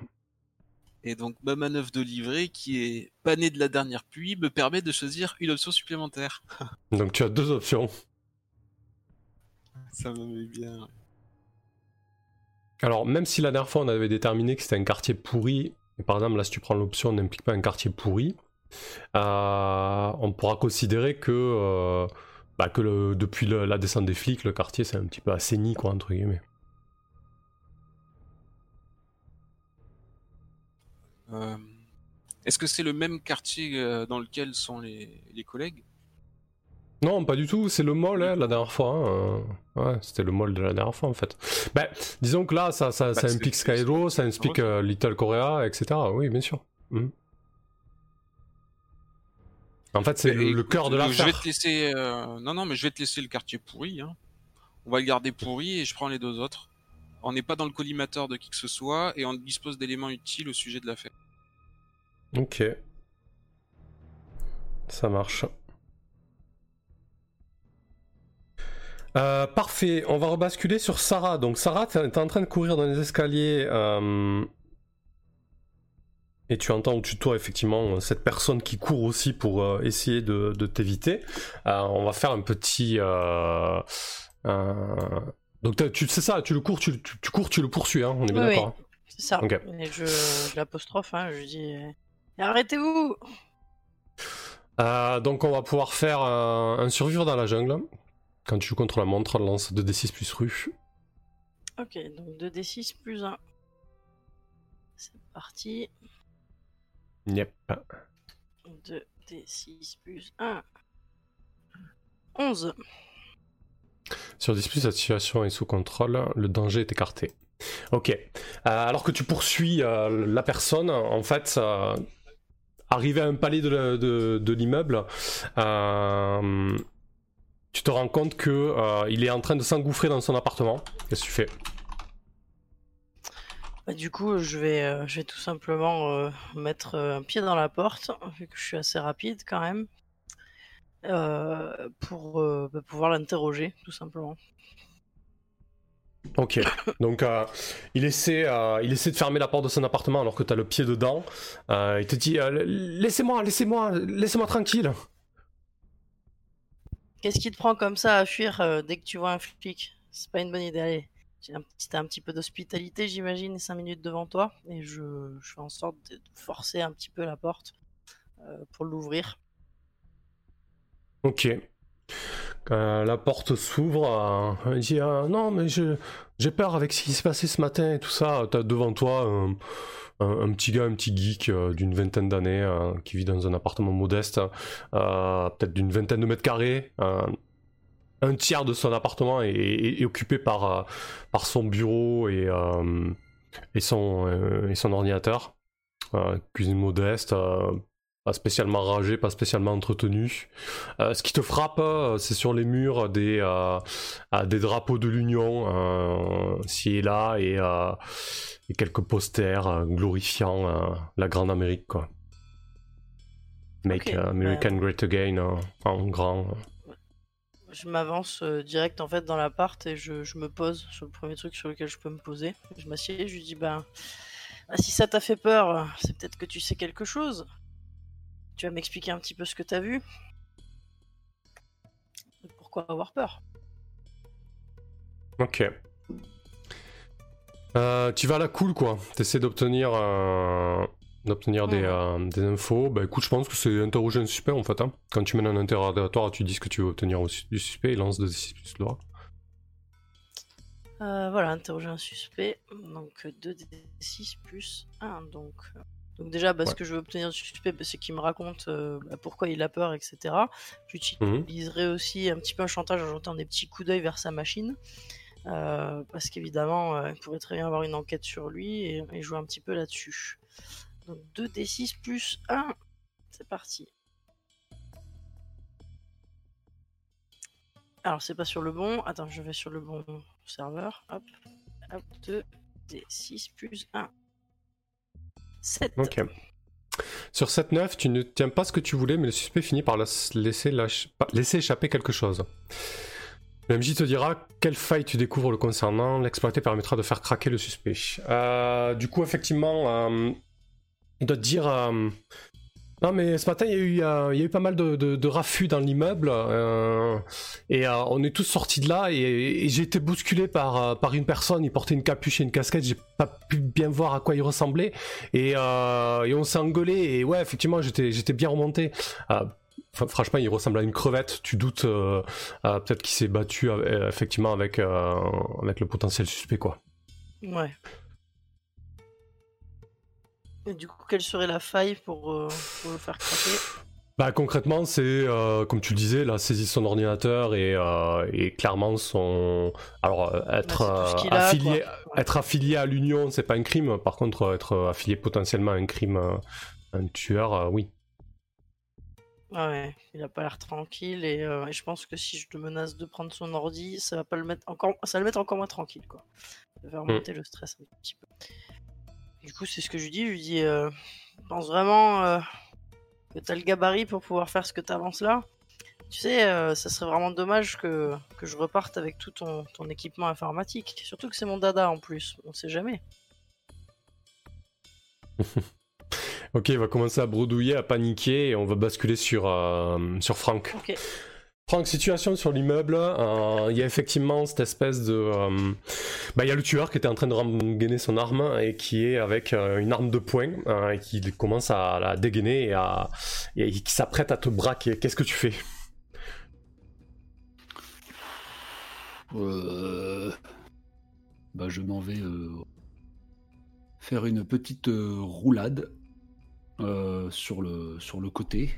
Et donc ma manœuvre de livret, qui est panée de la dernière pluie, me permet de choisir une option supplémentaire. Donc tu as deux options. Ça me met bien. Alors, même si la dernière fois on avait déterminé que c'était un quartier pourri, et par exemple là si tu prends l'option n'implique pas un quartier pourri, euh, on pourra considérer que, euh, bah, que le- depuis le- la descente des flics, le quartier c'est un petit peu assaini, quoi, entre guillemets. Euh, Est-ce que c'est le même quartier euh, dans lequel sont les, les collègues? Non, pas du tout, c'est le mall hein, la dernière fois. hein, euh, Ouais, c'était le mall de la dernière fois en fait. Ben, disons que là, ça, ça, ça Bah, c'est- implique Skyro, ça implique euh, Little Korea, etc. Oui, bien sûr. Mhm. En fait, c'est Eh, le, cœur de euh, Je vais te laisser. euh, Non, non, mais je vais te laisser le quartier pourri. Hein. On va le garder pourri et je prends les deux autres. On n'est pas dans le collimateur de qui que ce soit et on dispose d'éléments utiles au sujet de l'affaire. Ok. Ça marche. Euh, parfait, on va rebasculer sur Sarah. Donc Sarah, t'es t'es en train de courir dans les escaliers euh, et tu entends au-dessus de effectivement cette personne qui court aussi pour euh, essayer de, t'éviter. On va faire un petit... Donc tu c'est ça, tu le cours, tu, tu- tu cours, tu le poursuis, hein, on est bien Oui, d'accord. hein. C'est ça. Ok. Et je, je l'apostrophe, hein, je dis euh, Arrêtez-vous Euh, donc on va pouvoir faire un, un survivre dans la jungle. Quand tu joues contre la montre, lance 2d6 plus rue. Ok, donc 2d6 plus 1. C'est parti. Yep. 2d6 plus 1. 11. Sur 10 plus, la situation est sous contrôle, le danger est écarté. Ok. Euh, alors que tu poursuis euh, la personne, en fait, euh, arrivé à un palier de, l'immeuble, tu te rends compte que il est en train de s'engouffrer dans son appartement. Qu'est-ce que tu fais? Bah, du coup, je vais, je vais tout simplement mettre un pied dans la porte, vu que je suis assez rapide quand même, pour euh, bah, pouvoir l'interroger, tout simplement. Ok. Donc, euh, il, essaie, euh, il essaie de fermer la porte de son appartement alors que tu as le pied dedans. Euh, il te dit euh, Laissez-moi, laissez-moi, laissez-moi tranquille. Qu'est-ce qui te prend comme ça à fuir euh, dès que tu vois un flic? C'est pas une bonne idée. Allez, j'ai un petit, t'as un petit peu d'hospitalité, j'imagine, 5 minutes devant toi, et je, je fais en sorte de forcer un petit peu la porte euh, pour l'ouvrir. Ok. Euh, la porte s'ouvre. euh, dit euh, Non, mais j'ai peur avec ce qui s'est passé ce matin et tout ça. T'as devant toi un, un- un petit gars, un petit geek euh, d'une vingtaine d'années euh, qui vit dans un appartement modeste, euh, peut-être d'une vingtaine de mètres carrés. euh, un tiers de son appartement est, est- occupé par, euh, par son bureau et, euh, et, son, euh, et son ordinateur. Euh, cuisine modeste, euh, pas spécialement ragée, pas spécialement entretenue. Euh, ce qui te frappe, euh, c'est sur les murs des, euh, des drapeaux de l'Union, euh, ci et là, et, et quelques posters glorifiant la Grande Amérique. Quoi. Make Ok, euh, American Great Again en grand. Je m'avance direct en fait dans l'appart et je, je me pose sur le premier truc sur lequel je peux me poser. Je m'assieds et je lui dis ben si ça t'a fait peur, c'est peut-être que tu sais quelque chose. Tu vas m'expliquer un petit peu ce que t'as vu. Pourquoi avoir peur? Ok. Euh, tu vas à la cool quoi. T'essaies d'obtenir euh, d'obtenir des, euh, des infos. Bah écoute, je pense que c'est interroger un suspect en fait. hein. Quand tu mènes un interrogatoire, tu dis ce que tu veux obtenir du suspect, il lance 2d6 plus le droit. Euh, Voilà, interroger un suspect. Donc 2d6 plus 1. Donc, donc déjà, bah, ce que je veux obtenir du suspect, bah, c'est qu'il me raconte euh, bah, pourquoi il a peur, etc. J'utiliserai aussi un petit peu un chantage en jetant des petits coups d'œil vers sa machine. euh, parce qu'évidemment, euh, il pourrait très bien avoir une enquête sur lui et, et jouer un petit peu là-dessus. Donc 2d6 plus 1. C'est parti. Alors, c'est pas sur le bon. Attends, je vais sur le bon serveur. Hop. Hop. 2d6 plus 1. 7. Ok. Sur 7-9, tu ne tiens pas ce que tu voulais, mais le suspect finit par laisser échapper quelque chose. Le MJ te dira quelle faille tu découvres le concernant, l'exploiter permettra de faire craquer le suspect. Euh, du coup, effectivement, euh, il doit te dire... euh, non mais ce matin il y a eu, pas mal de, de, raffus dans l'immeuble euh, et euh, on est tous sortis de là et, j'ai été bousculé par, euh, par une personne, il portait une capuche et une casquette, j'ai pas pu bien voir à quoi il ressemblait et, on s'est engueulé et ouais effectivement j'étais bien remonté. Fr- franchement il ressemble à une crevette, tu doutes peut-être qu'il s'est battu effectivement avec, avec le potentiel suspect quoi. Ouais. Et du coup, quelle serait la faille pour, euh, pour le faire craquer? Bah concrètement, c'est euh, comme tu le disais, la saisie de son ordinateur et, euh, et clairement son. Alors être Bah, euh, a, affilié, quoi. Ouais. être affilié à l'Union, c'est pas un crime. Par contre, être affilié potentiellement à un crime, un tueur, oui. Ah ouais, il a pas l'air tranquille et, et je pense que si je te menace de prendre son ordi, ça va pas le mettre encore, ça va le mettre encore moins tranquille quoi. Ça va faire monter le stress un petit peu. Du coup, c'est ce que je lui dis. Je lui dis, euh, pense vraiment euh, que t'as le gabarit pour pouvoir faire ce que t'avances là. Tu sais, euh, ça serait vraiment dommage que, que je reparte avec tout ton, ton équipement informatique. Surtout que c'est mon dada en plus. On sait jamais. Ok, il va commencer à bredouiller, à paniquer et on va basculer sur, euh, sur Franck. Ok. Franck, situation sur l'immeuble, euh, il y a effectivement cette espèce de... euh, bah, il y a le tueur qui était en train de rengainer son arme et qui est avec euh, une arme de poing et qui commence à la dégainer et, qui s'apprête à te braquer. Qu'est-ce que tu fais? Bah, je m'en vais faire une petite roulade sur, le, sur le côté,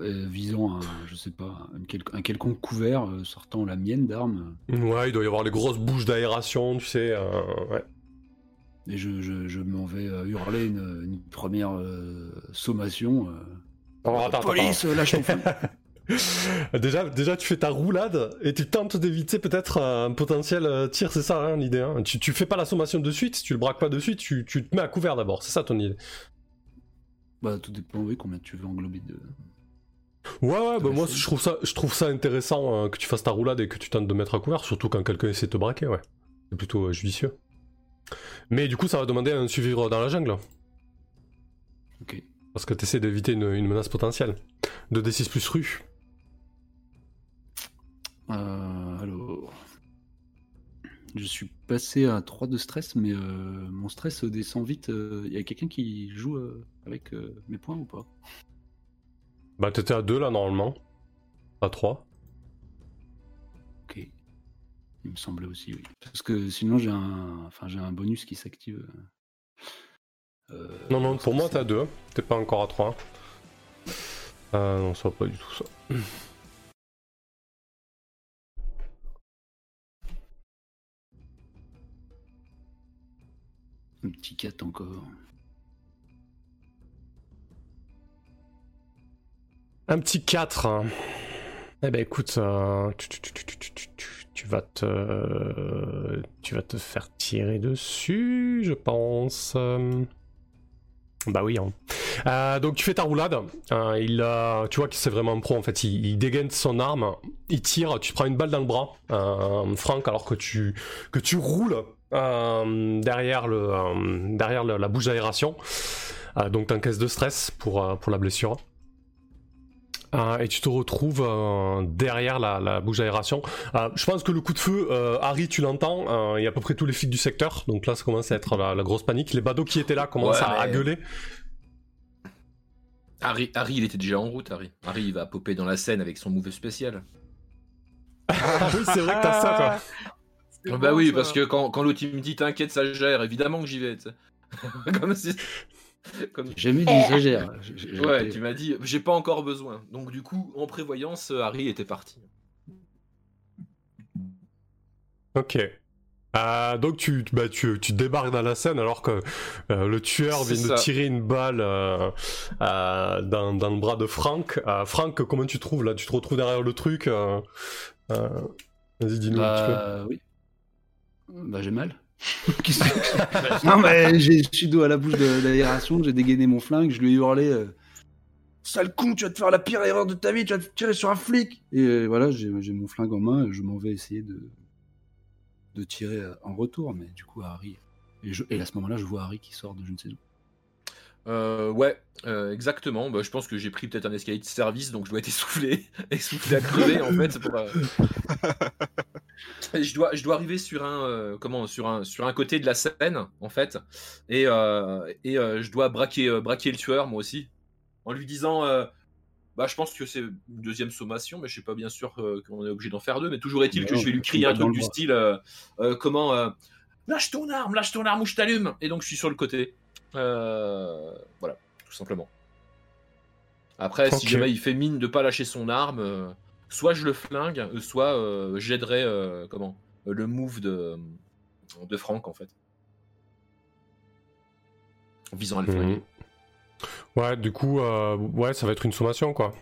euh, visant un, je sais pas, un, quel- un quelconque couvert euh, sortant la mienne d'arme. Ouais, il doit y avoir les grosses bouches d'aération, tu sais. euh, ouais. Et je, je, je m'en vais hurler une, une première sommation. Alors, attends, attends, Police, lâche ton déjà, déjà, tu fais ta roulade et tu tentes d'éviter peut-être un potentiel tir, c'est ça hein, l'idée. Hein tu, tu fais pas la sommation de suite, tu le braques pas de suite, tu, tu te mets à couvert d'abord, c'est ça ton idée. Bah, tout dépend, oui, combien tu veux englober de. Ouais, ouais, bah moi je trouve ça, je trouve ça intéressant euh, que tu fasses ta roulade et que tu tentes de mettre à couvert, surtout quand quelqu'un essaie de te braquer, ouais. C'est plutôt euh, judicieux. Mais du coup, ça va demander un suivi dans la jungle, Ok. parce que tu essaies d'éviter une, une menace potentielle. 2d6 plus rue. Euh, alors. Je suis passé à 3 de stress, mais euh, mon stress descend vite. Il y a quelqu'un qui joue euh, avec euh, mes points ou pas? Bah, t'étais à 2 là normalement. À 3. Ok. Il me semblait aussi, oui. Parce que sinon, j'ai un, enfin, j'ai un bonus qui s'active. euh, Non, non, pour moi t'es à 2. T'es pas encore à 3. Euh, non, ça va pas du tout ça. Un petit 4 encore. Un petit 4. hein. Eh ben écoute, tu, vas te, faire tirer dessus, je pense. Bah oui. hein. Euh, donc tu fais ta roulade. Euh, il, tu vois que c'est vraiment un pro en fait. Il, il dégaine son arme, il tire, tu prends une balle dans le bras, euh, Franck, alors que tu roules derrière la bouche d'aération. Donc t'encaisses de stress pour pour la blessure. Euh, et tu te retrouves euh, derrière la, la bouche d'aération. Euh, je pense que le coup de feu, Harry, tu l'entends. Il y a à peu près tous les flics du secteur. Donc là, ça commence à être la, la grosse panique. Les badauds qui étaient là commencent Ouais, à, gueuler. Harry, Harry, il était déjà en route, Harry. Harry, il va popper dans la scène avec son move spécial. Ah oui, c'est vrai que t'as ça, toi. Ah bah bon, oui, ça. parce que quand, quand l'autre il me dit t'inquiète, ça gère, évidemment que j'y vais. Comme si. Comme... J'ai jamais dit exagère. J'ai- j'ai- Ouais, tu m'as dit, j'ai pas encore besoin. Donc du coup, en prévoyance, Harry était parti. Ok. Euh, donc tu, bah, tu, tu débarques dans la scène alors que euh, le tueur vient de tirer une balle euh, euh, dans, dans le bras de Franck. Euh, Franck, comment tu trouves là? Tu te retrouves derrière le truc euh, euh, Vas-y, dis-nous un petit peu. Bah oui. Bah j'ai mal. Non mais j'ai- je suis dos à la bouche de l'aération, j'ai dégainé mon flingue, je lui ai hurlé euh, Sale con, tu vas te faire la pire erreur de ta vie, tu vas te tirer sur un flic Et euh, voilà, j'ai mon flingue en main et je m'en vais essayer de, de tirer euh, en retour, mais du coup Harry... Et, je- et à ce moment-là, je vois Harry qui sort de je ne sais où. Euh, ouais, euh, exactement. Bah, je pense que j'ai pris peut-être un escalier de service, donc je dois être essoufflé, essoufflé à crever en fait. Pour, euh, je dois, je dois arriver sur un, euh, comment, sur un, sur un côté de la scène en fait, et, euh, et euh, je dois braquer, braquer le tueur moi aussi, en lui disant, bah, je pense que c'est une deuxième sommation, mais je suis pas bien sûr qu'on est obligé d'en faire deux. Mais toujours est-il que Non, je vais lui crier un truc du style, comment, lâche ton arme, lâche ton arme ou je t'allume. Et donc je suis sur le côté. Voilà, tout simplement. Après, si jamais il fait mine de pas lâcher son arme, soit je le flingue, euh, soit euh, j'aiderai euh, comment le move de de Franck en fait, en visant à le flinguer. Mhm. Ouais, du coup, euh, ouais, ça va être une sommation quoi.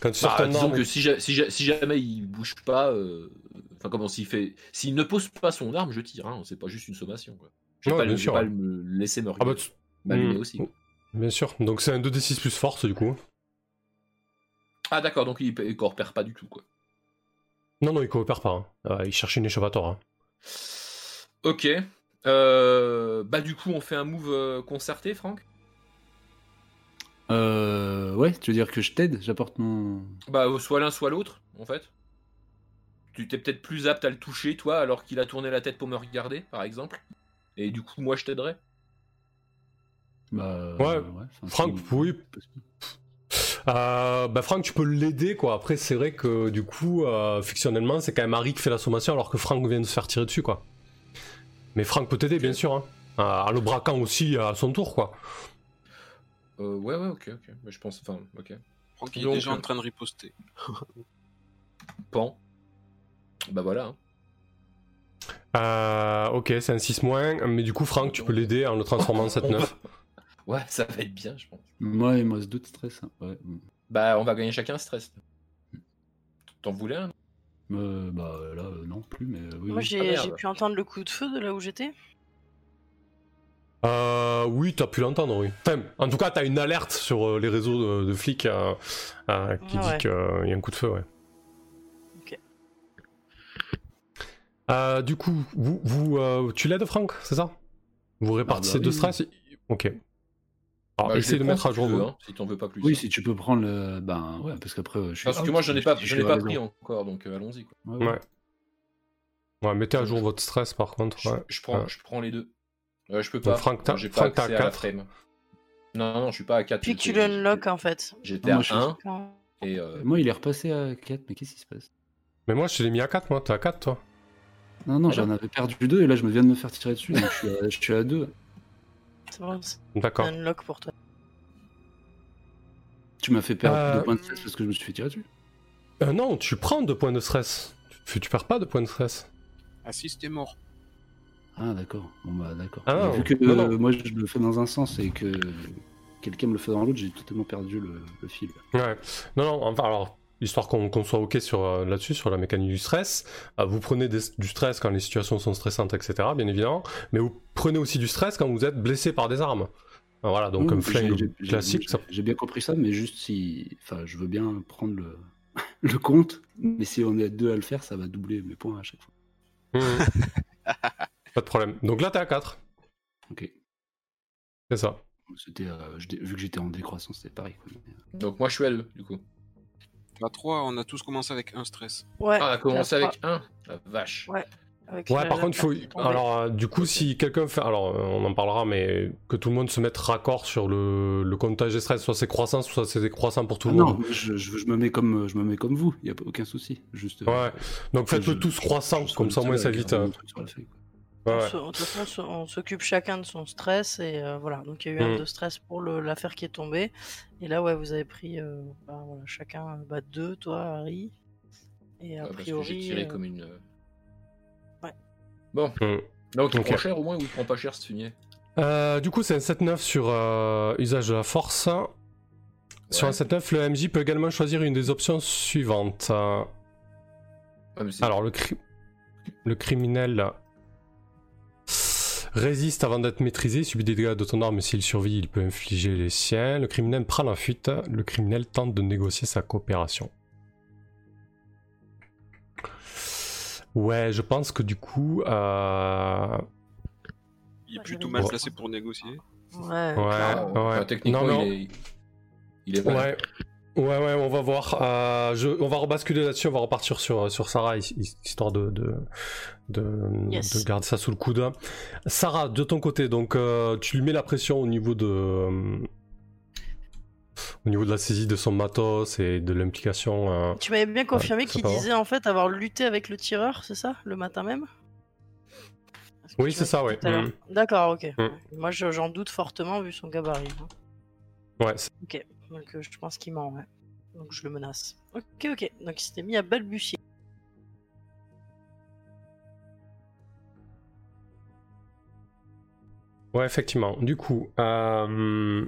Quand tu Bah, disons arme- que si, ja- si ja- si jamais il bouge pas, enfin comment s'il fait, s'il ne pose pas son arme, je tire. Hein, c'est pas juste une sommation quoi. Je vais pas, le- pas laisser me Ah bah, tu- Mhm. aussi. Bien sûr. Donc c'est un 2d6 plus force du coup. Ah d'accord, donc il, il coopère pas du tout quoi. Non, non, il coopère pas. hein. Euh, il cherche une échappatoire. hein. Ok. Euh, bah du coup on fait un move euh, concerté, Franck? Euh, ouais, tu veux dire que je t'aide? J'apporte mon... Bah euh, soit l'un soit l'autre en fait. Tu t'es peut-être plus apte à le toucher toi alors qu'il a tourné la tête pour me regarder par exemple. Et du coup moi je t'aiderais. Bah, Ouais, enfin, Franck, oui. Euh, bah Franck, tu peux l'aider quoi. Après, c'est vrai que du coup, euh, fictionnellement, c'est quand même Harry qui fait la sommation alors que Franck vient de se faire tirer dessus quoi. Mais Franck peut t'aider, bien sûr. Hein. Euh, en le braquant aussi à son tour quoi. Euh, ouais ouais ok ok. Mais je pense enfin ok. Franck il est Donc, déjà euh, en train de riposter. Pan. Bah voilà. hein. Euh, ok, c'est un 6 moins. Mais du coup, Franck, tu peux l'aider en le transformant en 7-9. Ouais ça va être bien je pense. Moi, il me reste deux de stress. hein. Ouais. Bah on va gagner chacun un stress. T'en voulais un? Euh, bah là, euh, non plus, mais euh, oui. Moi, oui. j'ai Ah, j'ai pu entendre le coup de feu de là où j'étais. Euh, oui, t'as pu l'entendre, oui. Enfin, en tout cas, t'as une alerte sur euh, les réseaux de, de flics euh, euh, qui Ah dit ouais. qu'il y a un coup de feu, ouais. Ok. Euh, du coup, vous, vous euh, tu l'aides, Franck, c'est ça? Vous répartissez Ah bah deux oui, stress? Ok. Alors, Bah, je essayez les de mettre à si jour tu veux, vos- hein, si t'en veux pas plus. Oui, si tu peux prendre le. Ben ouais, parce qu'après, euh, je suis. Parce que moi je- pas, je j'en suis ai pas à pris encore donc euh, allons-y quoi. Ouais, ouais. Ouais. Ouais, mettez à jour votre stress, par contre. Je, ouais. je prends, Ouais. je prends les deux. Euh, je peux Donc, pas. Franck, t'as- j'ai pas Franck, t'as accès à la 4. frame. Non, non, je suis pas à 4. Puis que tu le en fait. J'étais à je suis- 1 Quand- et euh, Moi, il est repassé à 4, mais qu'est-ce qui se passe? Mais moi, je te l'ai mis à 4, moi. T'es à 4, toi Non, non, Ah j'en avais perdu deux et là, je me viens de me faire tirer dessus, donc je suis à, je suis à 2. C'est bon, c'est D'accord. un pour toi. Tu m'as fait perdre Euh, deux points de stress parce que je me suis fait tirer dessus. Euh, non, tu prends deux points de stress. Tu, tu perds pas de points de stress. Ah si, c'était mort. Ah d'accord. Bon bah d'accord. Ah, Vu que non, non. euh, moi je le fais dans un sens et que quelqu'un me le fait dans l'autre, j'ai totalement perdu le, le fil. Ouais. Non, non, enfin, alors, histoire qu'on soit OK sur, euh, là-dessus, sur la mécanique du stress, euh, vous prenez des- du stress quand les situations sont stressantes, etc., bien évidemment, mais vous prenez aussi du stress quand vous êtes blessé par des armes. Voilà, donc Oui, un j'ai- flingue classique, j'ai- bien compris ça, mais juste si. Enfin, je veux bien prendre le, le compte, mais si on est deux à le faire, ça va doubler mes points à chaque fois. Mhm. Pas de problème. Donc là, t'es à 4, Ok. c'est ça. C'était, euh, vu que j'étais en décroissance, c'était pareil. quoi. Donc moi je suis à 2 du coup. À 3, on a tous commencé avec un stress. Ouais. Ah, on a commencé avec 1 La vache. Ouais. avec Ouais, la- par la contre, il faut. Alors, euh, du coup, si quelqu'un fait. Alors, euh, on en parlera, mais que tout le monde se mette raccord sur le, le comptage des stress, soit c'est croissant, soit c'est décroissant pour tout Ah le non, monde. moi, je, je- je me mets comme je me mets comme vous, il y a aucun souci. Juste. euh, Ouais. Donc, faites-le je- tous croissant, comme ça, au moins, ça évite. Ouais, On ouais. se- De toute façon, on s'occupe chacun de son stress et euh, voilà. Donc il y a eu un Mm. de stress pour le- l'affaire qui est tombée. Et là, ouais, vous avez pris euh, bah, voilà, chacun bah, deux, toi, Harry. Et a Ouais, parce que priori. j'ai tiré euh, comme une. euh, Ouais. Bon. Mm. Donc il Ok. prend cher au moins ou il prend pas cher ce fumier Euh, du coup, c'est un 7-9 sur euh, usage de la force. Sur un Ouais. 7-9, le MJ peut également choisir une des options suivantes. Ouais, mais c'est- Alors, le, cri- le criminel résiste avant d'être maîtrisé, subit des dégâts de ton arme, mais s'il survit, il peut infliger les siens. Le criminel prend la fuite. Le criminel tente de négocier sa coopération. Ouais, je pense que du coup, euh, Il est plutôt mal placé pour négocier. Ouais. Ouais. Enfin, ouais. techniquement, Non, mais il est. Il est. Ouais. Ouais, ouais, on va voir. Euh, je, on va rebasculer là-dessus, on va repartir sur, sur Sarah, his- his- histoire de, de, de, Yes. de garder ça sous le coude. Sarah, de ton côté, donc euh, tu lui mets la pression au niveau de. euh, au niveau de la saisie de son matos et de l'implication. euh, Tu m'avais bien confirmé qu'il avoir. disait en fait avoir lutté avec le tireur, c'est ça, le matin même? Oui, c'est ça, ouais. Mhm. D'accord, ok. Mm. Moi, je- j'en doute fortement vu son gabarit. hein. Ouais, c'est- Ok, donc euh, je pense qu'il ment, ouais. Donc je le menace. Ok, ok. Donc il s'était mis à balbutier. Ouais, effectivement. Du coup, euh,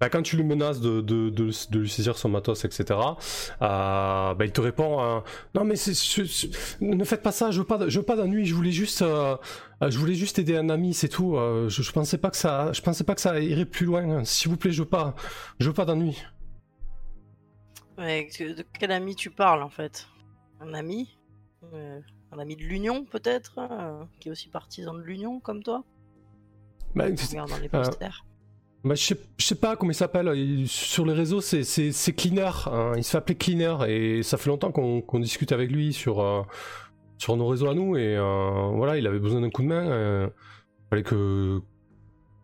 bah, quand tu lui menaces de, de, de, de lui saisir son matos, etc., euh, bah, il te répond euh, Non, mais ne faites pas ça, je veux pas, je veux pas d'ennui, je voulais juste, euh, je voulais juste aider un ami, c'est tout. je, je pensais pas que ça, je pensais pas que ça irait plus loin. S'il vous plaît, je veux pas, je veux pas d'ennui. Mais que- de quel ami tu parles en fait? Un ami? Un ami de l'Union peut-être? Qui est aussi partisan de l'Union comme toi? Bah, regarde dans les posters. Bah, je, sais, sais pas comment il s'appelle. il- Sur les réseaux, c'est, Cleaner. hein, Il appeler Cleaner. Et ça fait longtemps qu'on, discute avec lui sur, euh, sur nos réseaux à nous. Et euh, voilà, il avait besoin d'un coup de main. euh, Il fallait que,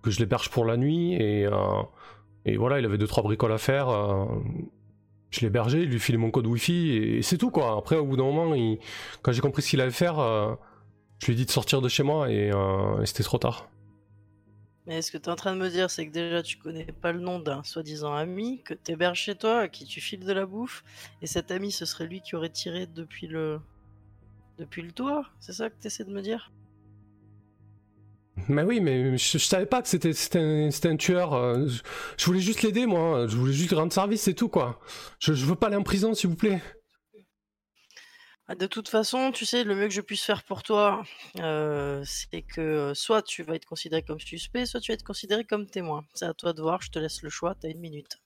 je l'héberge pour la nuit. Et, euh, et voilà, il avait deux, trois bricoles à faire. euh, je hébergé, il lui filé mon code Wi-Fi. Et, c'est tout, quoi. Après, au bout d'un moment, quand j'ai compris ce qu'il allait faire, euh, je lui ai dit de sortir de chez moi. Et, euh, et c'était trop tard. Mais ce que tu en train de me dire, c'est que déjà tu connais pas le nom d'un soi-disant ami, que t'héberges chez toi, à qui tu files de la bouffe, et cet ami ce serait lui qui aurait tiré depuis le depuis le toit C'est ça que tu de me dire? Mais oui, mais je, savais pas que c'était un, un tueur. euh, Je, voulais juste l'aider, moi. Je voulais juste rendre service, c'est tout, quoi. Je, je veux pas aller en prison, s'il vous plaît. Ah, De toute façon, tu sais, le mieux que je puisse faire pour toi, euh, c'est que euh, soit tu vas être considéré comme suspect, soit tu vas être considéré comme témoin. C'est à toi de voir, je te laisse le choix, t'as une minute.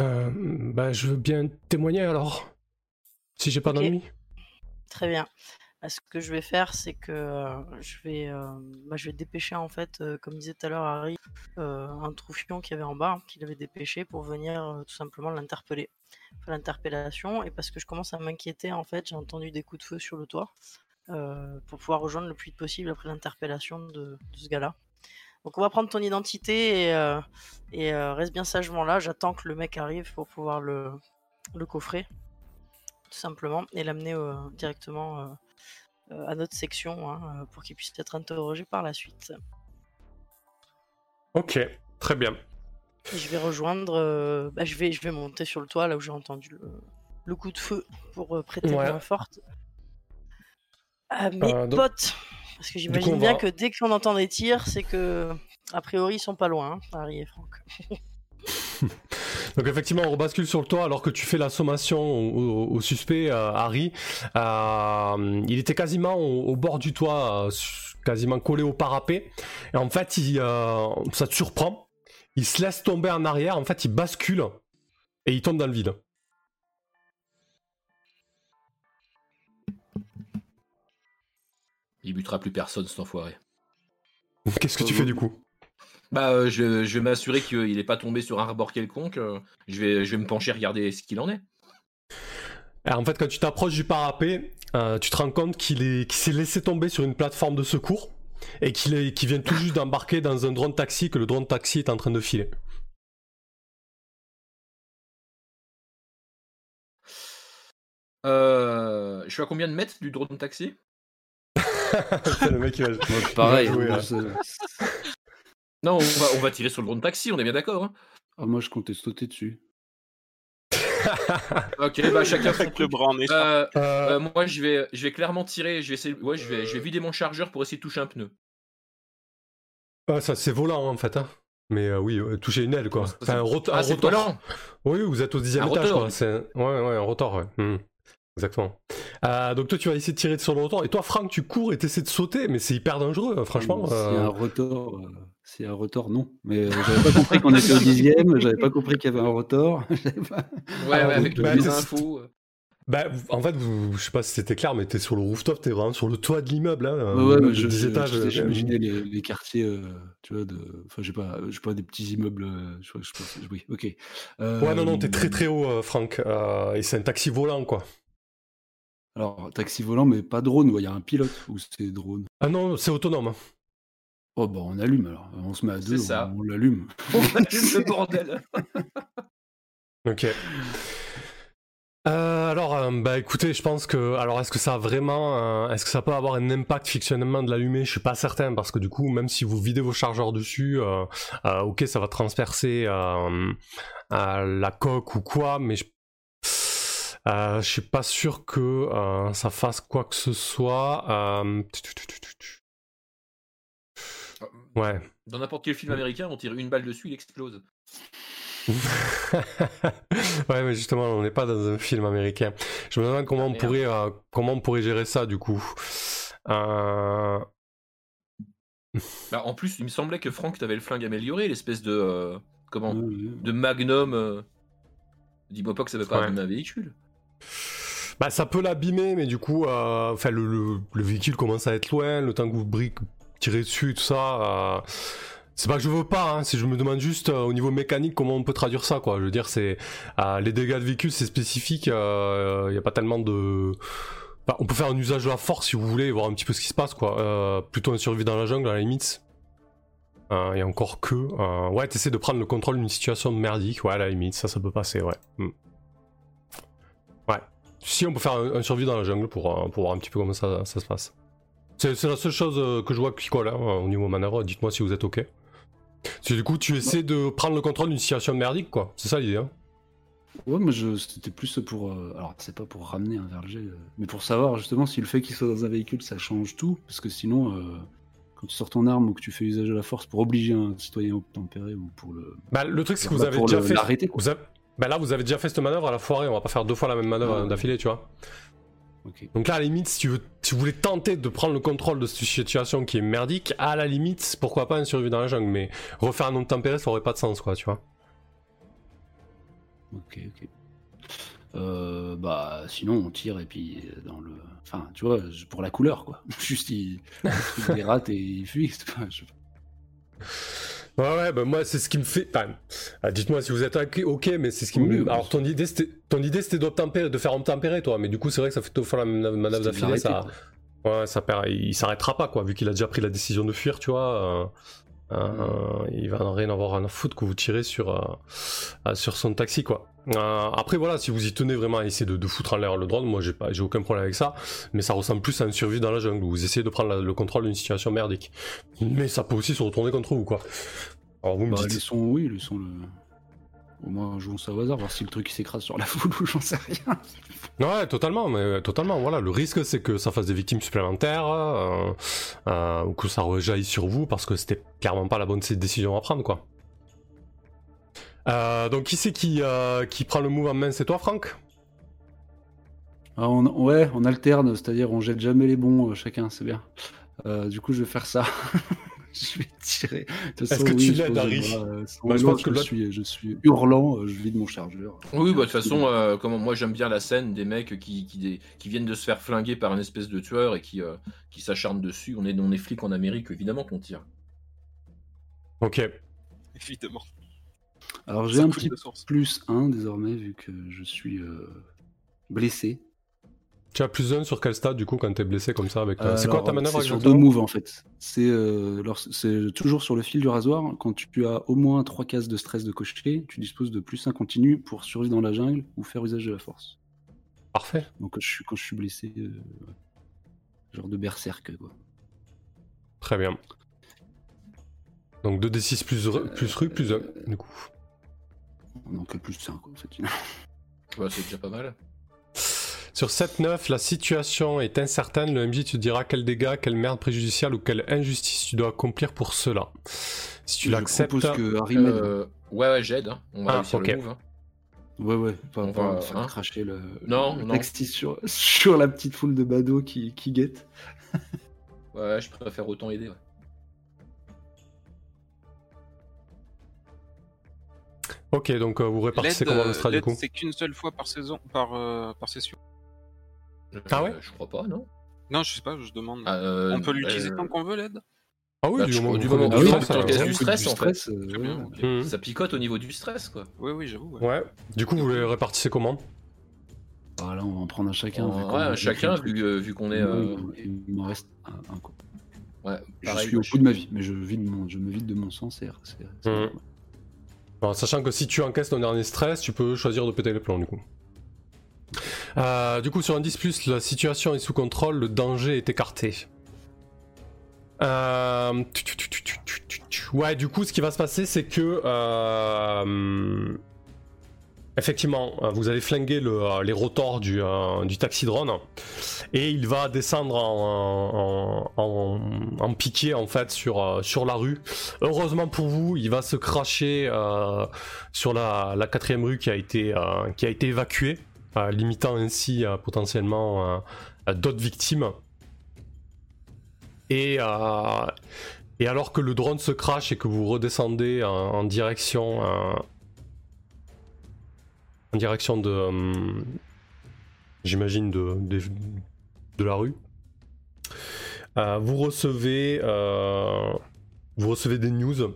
Euh, bah, je veux bien témoigner alors. Si j'ai pas Ok. d'ennui. Très bien. Bah, ce que je vais faire, c'est que je vais, bah, je vais dépêcher en fait, comme disait tout à l'heure Harry, un troufion qu'il y avait en bas, hein, qu'il avait dépêché pour venir tout simplement l'interpeller, l'interpellation. Et parce que je commence à m'inquiéter, en fait, j'ai entendu des coups de feu sur le toit pour pouvoir rejoindre le plus vite possible après l'interpellation de, ce gars-là. Donc on va prendre ton identité et, reste bien sagement là. J'attends que le mec arrive pour pouvoir le, coffrer, tout simplement, et l'amener directement à notre section hein, euh, pour qu'il puisse être interrogé par la suite. Ok, très bien. Et je vais rejoindre, euh, bah, je vais, je vais monter sur le toit là où j'ai entendu le, le coup de feu pour euh, prêter Ouais. main forte à mes Euh, donc- potes. Parce que j'imagine bien va- que dès qu'on entend des tirs, c'est que, a priori, ils sont pas loin, hein, Harry et Franck. Donc effectivement, on rebascule sur le toit alors que tu fais la sommation au, au- au suspect, euh, Harry. Euh, il était quasiment au, au bord du toit, euh, quasiment collé au parapet. Et en fait, il, ça te surprend. Il se laisse tomber en arrière. En fait, il bascule et il tombe dans le vide. Il butera plus personne, cet enfoiré. Qu'est-ce que tu fais du coup? Bah, euh, je, je vais m'assurer qu'il n'est pas tombé sur un rebord quelconque. euh, je, vais, je vais me pencher, regarder ce qu'il en est. Alors, En fait, quand tu t'approches du parapet, euh, tu te rends compte qu'il est, qu'il s'est laissé tomber sur une plateforme de secours et qu'il est, qu'il vient tout juste d'embarquer dans un drone taxi que le drone taxi est en train de filer. Euh, je suis à combien de mètres du drone taxi? C'est le mec qui va- Moi, pareil, hein. Non, on va, on va tirer sur le drone taxi, on est bien d'accord. hein ah, moi, je comptais sauter dessus. ok, bah chacun son Avec le bras en. Euh, Euh, euh, moi, je vais, je vais clairement tirer. Je vais essayer, ouais, je vais, je vais vider mon chargeur pour essayer de toucher un pneu. Ah, ça c'est volant en fait. Hein. Mais euh, oui, euh, toucher une aile quoi. Enfin, un, rot- un Ah, c'est rotor. volant. Oui, vous êtes au dixième Un étage rotor, quoi. C'est... Ouais, ouais, un rotor, ouais. Hmm. Exactement. Euh, donc toi tu vas essayer de tirer sur le rotor. Et toi Franck, tu cours et t'essaies de sauter, mais c'est hyper dangereux, hein, franchement. A euh. un rotor, euh, a un rotor, non. Mais euh, j'avais pas compris qu'on était au dixième, j'avais pas compris qu'il y avait un rotor. pas- Ouais, Ah, ouais, avec bah, toutes les c'est- infos. Bah, en fait, vous- je sais pas si c'était clair, mais t'es sur le rooftop, t'es vraiment sur le toit de l'immeuble. Hein, Ouais, ouais, je, 10 je- étages. sais, j'imaginais les, les quartiers, euh, tu vois, de. Enfin, j'ai pas, j'ai pas des petits immeubles. Je, je pense, oui, ok. Euh, Ouais, non, non, t'es très très haut, euh, Franck. Euh, et c'est un taxi volant, quoi. Alors, taxi volant, mais pas drone, il y a un pilote ou c'est drone? Ah non, c'est autonome. hein. Oh, bah, on allume alors. On se met à deux, C'est ça. on, on l'allume. le bordel. Ok. Euh, alors, euh, bah écoutez, je pense que, alors est-ce que ça a vraiment, euh, est-ce que ça peut avoir un impact fictionnellement de l'allumer? Je suis pas certain parce que du coup, même si vous videz vos chargeurs dessus, euh, euh, ok, ça va transpercer la coque ou quoi, mais je, euh, je suis pas sûr que euh, ça fasse quoi que ce soit. euh, Ouais. Dans n'importe quel film américain, on tire une balle dessus, il explose. ouais, mais justement, on n'est pas dans un film américain. Je me demande comment on Merde. pourrait, euh, comment on pourrait gérer ça du coup. Euh, Bah, en plus, il me semblait que Franck, t'avais le flingue amélioré, l'espèce de. euh, comment. De magnum. Euh... Dis-moi pas que ça veut pas Ouais. un véhicule. Bah, ça peut l'abîmer, mais du coup, euh, le, le- le véhicule commence à être loin, le temps que vous briques, tirez dessus tout ça. euh, c'est pas que je veux pas, hein, je me demande juste euh, au niveau mécanique comment on peut traduire ça, quoi. Je veux dire, les dégâts de véhicule, c'est spécifique. Il n'y a pas tellement de. On peut faire un usage de la force si vous voulez, voir un petit peu ce qui se passe, quoi. Plutôt un survie dans la jungle à la limite. Et encore que. ouais, t'essaies de prendre le contrôle d'une situation merdique, ouais, à la limite, ça, ça peut passer, ouais. Hmm. Ouais. Si on peut faire un, un survie dans la jungle pour, euh, pour voir un petit peu comment ça, ça se passe. C'est la seule chose euh, que je vois qui colle hein, au niveau manœuvre. Dites-moi si vous êtes ok. C'est du coup, tu essaies de prendre le contrôle d'une situation merdique, quoi. C'est ça l'idée. Hein. Ouais, moi c'était plus pour. euh, alors, c'est pas pour ramener un verger, euh, mais pour savoir justement si le fait qu'il soit dans un véhicule ça change tout. Parce que sinon, euh, quand tu sors ton arme ou que tu fais usage de la force pour obliger un citoyen obtempéré ou pour le. Bah, le truc, c'est que vous bah, avez pour déjà fait. Vous avez- Bah là, vous avez déjà fait cette manœuvre à la foirée. On va pas faire deux fois la même manœuvre d'affilée, tu vois. Donc là, à la limite, si tu, veux, si vous voulez tenter de prendre le contrôle de cette situation qui est merdique, à la limite, pourquoi pas un survie dans la jungle. Mais refaire un nom tempéré, ça aurait pas de sens, quoi, tu vois. Ok, ok. Euh, bah, sinon on tire et puis euh, dans le. Enfin, tu vois, je- pour la couleur quoi. Juste il, truc dérate et il fuit. c'est pas- je- Ouais, ouais, bah moi, c'est ce qui me fait. Enfin, euh, dites-moi si vous êtes ok, mais c'est ce qui me. oui. Alors, ton idée, c'était, ton idée, c'était d'obtempérer, de faire obtempérer, toi. Mais du coup, c'est vrai que ça fait deux fois la même manœuvre d'affilée. Ça... quoi. Ouais, ça perd. Il s'arrêtera pas, quoi, vu qu'il a déjà pris la décision de fuir, tu vois. euh, euh, il va rien avoir à foutre que vous tirez sur, euh, euh, sur son taxi, quoi. Euh, après, voilà, si vous y tenez vraiment à essayer de, de foutre en l'air le drone, moi, j'ai pas, j'ai aucun problème avec ça. Mais ça ressemble plus à une survie dans la jungle, où vous essayez de prendre la- le contrôle d'une situation merdique. Mais ça peut aussi se retourner contre vous, quoi. Alors, vous me Bah, dites. laissons, oui, laissons le. Au moins, jouons ça au hasard, voir si le truc s'écrase sur la foule ou j'en sais rien. Ouais, totalement, mais totalement. Voilà, le risque c'est que ça fasse des victimes supplémentaires euh, euh, ou que ça rejaillisse sur vous parce que c'était clairement pas la bonne décision à prendre, quoi. Euh, donc qui c'est qui, euh, qui prend le move en main? C'est toi, Franck? Ah, on, ouais, on alterne, c'est-à-dire on jette jamais les bons euh, chacun, c'est bien. Euh, du coup, je vais faire ça. je vais tirer. Est-ce que oui, tu l'aides, Harry euh, Bah, je pense que je, là- suis, je suis hurlant, euh, je vide mon chargeur. Oui, bah, de toute façon, euh, comment, moi j'aime bien la scène des mecs qui, qui, dé- qui viennent de se faire flinguer par une espèce de tueur et qui, euh, qui s'acharnent dessus. On est, on est flics en Amérique, évidemment qu'on tire. Ok. Évidemment. Alors j'ai un petit plus 1 désormais, vu que je suis euh, blessé. Tu as plus un sur quel stade du coup quand t'es blessé comme ça avec la- Euh, C'est quoi ta manœuvre C'est sur deux moves en fait. C'est euh, lors- c'est toujours sur le fil du rasoir. Quand tu as au moins 3 cases de stress de cocher, tu disposes de plus 1 continu pour survivre dans la jungle ou faire usage de la force. Parfait. Donc quand je suis, quand je suis blessé, euh, genre de berserk quoi. Très bien. Donc 2d6 plus, ru- plus rue plus 1 du coup. Donc plus 5 quoi en fait. Ouais, c'est déjà pas mal. Sur 7-9, la situation est incertaine. Le MJ te dira quel dégât, quelle merde préjudiciale ou quelle injustice tu dois accomplir pour cela. Si tu l'acceptes. que Harry m'aide. Euh, ouais, ouais, j'aide. hein. On va Ah, réussir ok. le move. hein. Ouais, ouais, pas, On va- faire hein. cracher le, Non, le non. texte sur, sur la petite foule de badauds qui, qui guettent. Ouais, je préfère autant aider. ouais. Ok, donc euh, vous répartissez comment le euh, strat du l'aide, coup c'est qu'une seule fois par saison, par, euh, par session. Ah ouais Euh, Je crois pas, non Non, je sais pas, je demande. Ah, euh, On peut l'utiliser euh, tant qu'on veut l'aide? Ah oui, Bah, du moment du moment du tu stress, t'encaisses du Du stress, en fait. stress, Très ouais. bien, ok. Mhm. Ça picote au niveau du stress, quoi. Oui, oui, j'avoue. ouais. Ouais. Du coup, vous les répartissez comment? Ah, là, on va en prendre un chacun. vu Ouais, qu'on a déjà chacun, vu, euh, vu qu'on est. Euh, il, m'en reste un, un, quoi. Ouais, Je suis au bout de ma vie, mais je, vide mon, je me vide de mon sang, c'est c'est- c'est normal. Bon, Sachant que si tu encaisses ton dernier stress, tu peux choisir de péter les plombs du coup. Euh, du coup, sur un 10, la situation est sous contrôle, le danger est écarté. Euh, ouais, du coup, ce qui va se passer, c'est que. Euh, effectivement, vous allez flinguer les rotors du, taxi drone et il va descendre en, en, piqué en fait sur, la rue. Heureusement pour vous, il va se cracher sur la, quatrième rue qui a été évacuée limitant ainsi euh, potentiellement euh, d'autres victimes. Et, euh, et alors que le drone se crache et que vous redescendez en, direction, en direction de, j'imagine de, de, la rue, vous recevez, vous recevez des news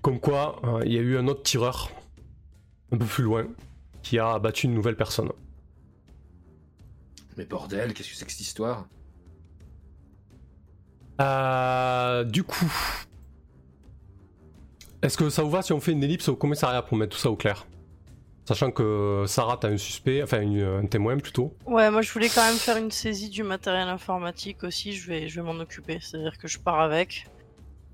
comme quoi il y a eu un autre tireur un peu plus loin qui a abattu une nouvelle personne. Mais bordel, qu'est-ce que c'est que cette histoire? Euh, du coup, est-ce que ça vous va si on fait une ellipse au commissariat pour mettre tout ça au clair? Sachant que Sarah, t'as un suspect, enfin une- un témoin plutôt. Ouais, moi je voulais quand même faire une saisie du matériel informatique aussi, je vais, je vais m'en occuper, c'est-à-dire que je pars avec.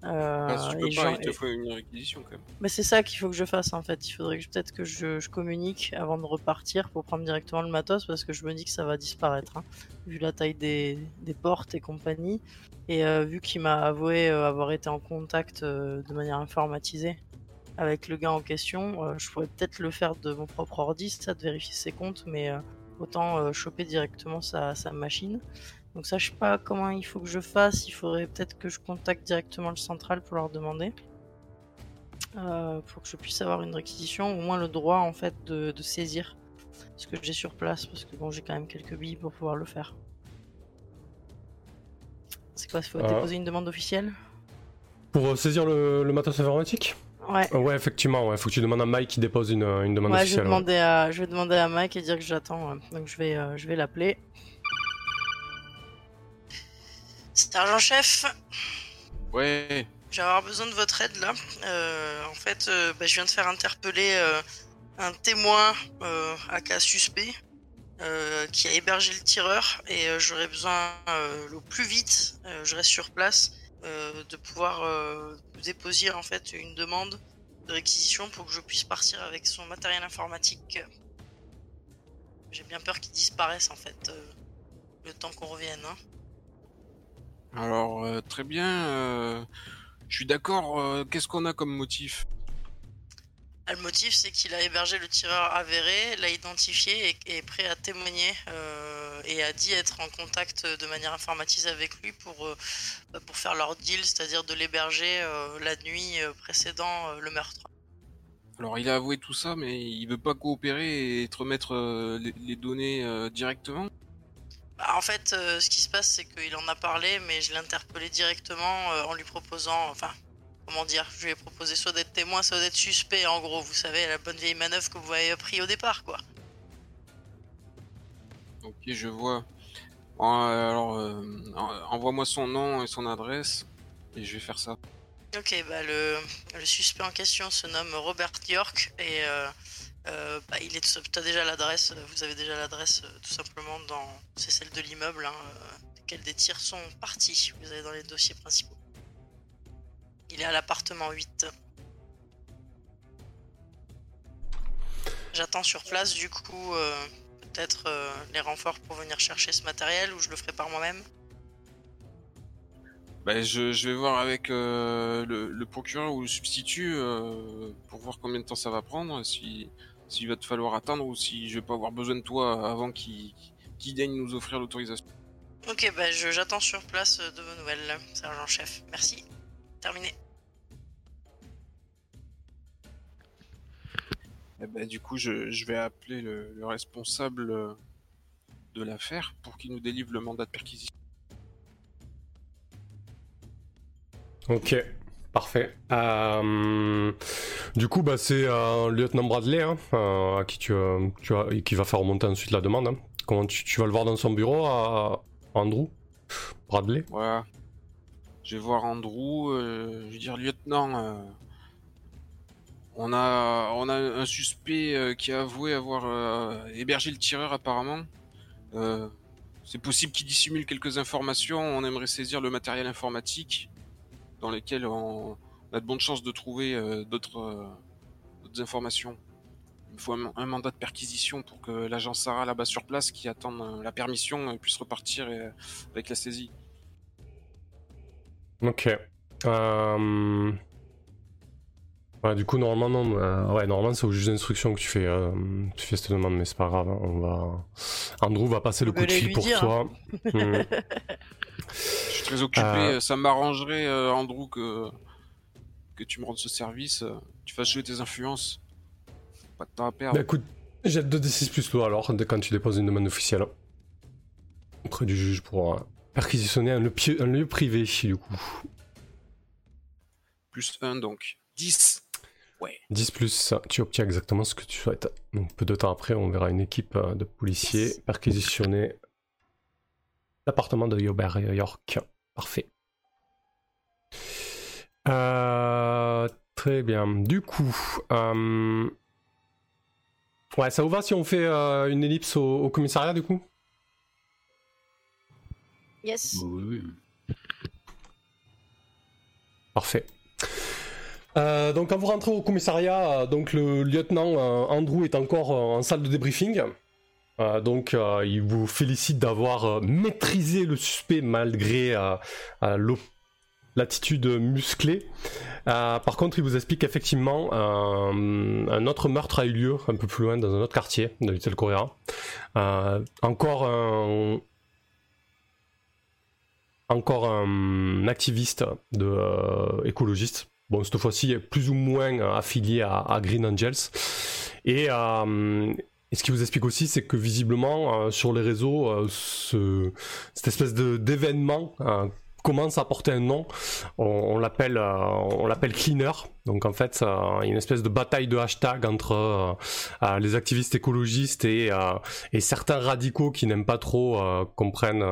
Euh, Ah, si tu peux et pas, il te faut une réquisition quand même. Mais c'est ça qu'il faut que je fasse en fait. Il faudrait que peut-être que je, je communique avant de repartir pour prendre directement le matos parce que je me dis que ça va disparaître hein, vu la taille des, des portes et compagnie. Et euh, vu qu'il m'a avoué euh, avoir été en contact euh, de manière informatisée avec le gars en question, je pourrais peut-être le faire de mon propre ordi, ça de vérifier ses comptes, mais autant choper directement sa, sa machine. Donc ça, je sais pas comment il faut que je fasse. Il faudrait peut-être que je contacte directement le central pour leur demander. Euh, pour que je puisse avoir une réquisition, au moins le droit en fait de, de saisir ce que j'ai sur place, parce que bon, j'ai quand même quelques billes pour pouvoir le faire. C'est quoi, il faut Ah. déposer une demande officielle? Pour euh, saisir le, le matos informatique? Ouais. Euh, Ouais, effectivement, ouais. Faut que tu demandes à Mike qui dépose une, une demande Ouais, je vais, officielle. ouais. demander à, je vais demander à Mike et dire que j'attends. ouais. Donc je vais, euh, je vais l'appeler. Sergent-chef, Ouais, Je vais avoir besoin de votre aide là. Euh, en fait, euh, bah, je viens de faire interpeller euh, un témoin à cas suspect qui a hébergé le tireur et j'aurais besoin le plus vite, je reste sur place, de pouvoir déposer en fait une demande de réquisition pour que je puisse partir avec son matériel informatique. J'ai bien peur qu'il disparaisse en fait, le temps qu'on revienne. hein. Alors, euh, très bien. euh, je suis d'accord. euh, Qu'est-ce qu'on a comme motif? Ah, Le motif, c'est qu'il a hébergé le tireur avéré, l'a identifié et est prêt à témoigner euh, et a dit être en contact de manière informatisée avec lui pour, euh, bah, pour faire leur deal, c'est-à-dire de l'héberger euh, la nuit euh, précédant euh, le meurtre. Alors, il a avoué tout ça, mais il veut pas coopérer et te remettre euh, les, les données euh, directement? Bah, en fait, euh, ce qui se passe, c'est qu'il en a parlé, mais je l'ai interpellé directement euh, en lui proposant, enfin, comment dire, je lui ai proposé soit d'être témoin, soit d'être suspect, en gros, vous savez, la bonne vieille manœuvre que vous avez appris au départ, quoi. Ok, je vois. Euh, alors, en- envoie-moi son nom et son adresse, et je vais faire ça. Ok, bah le, le suspect en question se nomme Robert York et euh, bah, il est. T'as déjà l'adresse, euh, vous avez déjà l'adresse euh, tout simplement dans. C'est celle de l'immeuble, hein, euh, des tirs sont partis. Vous avez dans les dossiers principaux. Il est à l'appartement 8. J'attends sur place du coup peut-être les renforts pour venir chercher ce matériel ou je le ferai par moi-même? Bah, je, vais voir avec le, le procureur ou le substitut pour voir combien de temps ça va prendre, si s'il va te falloir attendre ou si je vais pas avoir besoin de toi avant qu'il daigne nous offrir l'autorisation. Ok, bah j'attends sur place euh, de vos nouvelles, sergent-chef. Merci. Terminé. Eh ben, du coup, je, je vais appeler le, le responsable euh, de l'affaire pour qu'il nous délivre le mandat de perquisition. Ok, parfait. Euh, du coup, bah, c'est euh, lieutenant Bradley hein, euh, euh, qui va faire remonter ensuite la demande. hein. Tu, vas le voir dans son bureau, à Andrew? Bradley? Voilà. Je vais voir Andrew, je vais dire lieutenant. on a un suspect qui a avoué avoir hébergé le tireur apparemment. C'est possible qu'il dissimule quelques informations. On aimerait saisir le matériel informatique dans lequel on, a de bonnes chances de trouver euh, d'autres euh, d'autres informations. Il faut un, mandat de perquisition pour que l'agent Sarah là-bas sur place qui attend euh, la permission puisse repartir avec la saisie. Ok. Ouais, du coup, normalement, non. euh, ouais, normalement, c'est au juge d'instruction que tu fais, euh, tu fais cette demande, mais c'est pas grave. hein, On va... Andrew va passer le coup de fil pour dire, toi. Hmm. Je suis très occupé. Euh. Ça m'arrangerait, euh, Andrew, que, que tu me rendes ce service. tu fasses jouer tes influences. Pas de temps à perdre. Bah écoute, jette 2d6 plus toi alors, dès quand tu déposes une demande officielle. Auprès du juge pour euh, perquisitionner un, lieu un lieu privé, du coup. Plus 1, donc. 10. Ouais. 10 plus, tu obtiens exactement ce que tu souhaites. Donc peu de temps après, on verra une équipe euh, de policiers perquisitionner l'appartement de Yobert York. Parfait. Euh, très bien. Du coup, euh, ouais, ça vous va si on fait euh, une ellipse au, au commissariat du coup? Yes. Oui, oui. Parfait. Euh, donc quand vous rentrez au commissariat, euh, donc le lieutenant euh, Andrew est encore en salle de débriefing. Donc il vous félicite d'avoir maîtrisé le suspect malgré l'attitude musclée. Par contre, il vous explique qu'effectivement un autre meurtre a eu lieu un peu plus loin dans un autre quartier de Little Korea. Encore un encore un activiste écologiste. Bon, cette fois-ci, plus ou moins euh, affilié à, Green Angels. Et, euh, et ce qui vous explique aussi, c'est que visiblement, euh, sur les réseaux, ce- cette espèce d'événement commence à porter un nom. On, on l'appelle, Cleaner. Donc en fait, il y a une espèce de bataille de hashtag entre les activistes écologistes et, certains radicaux qui n'aiment pas trop qu'on prenne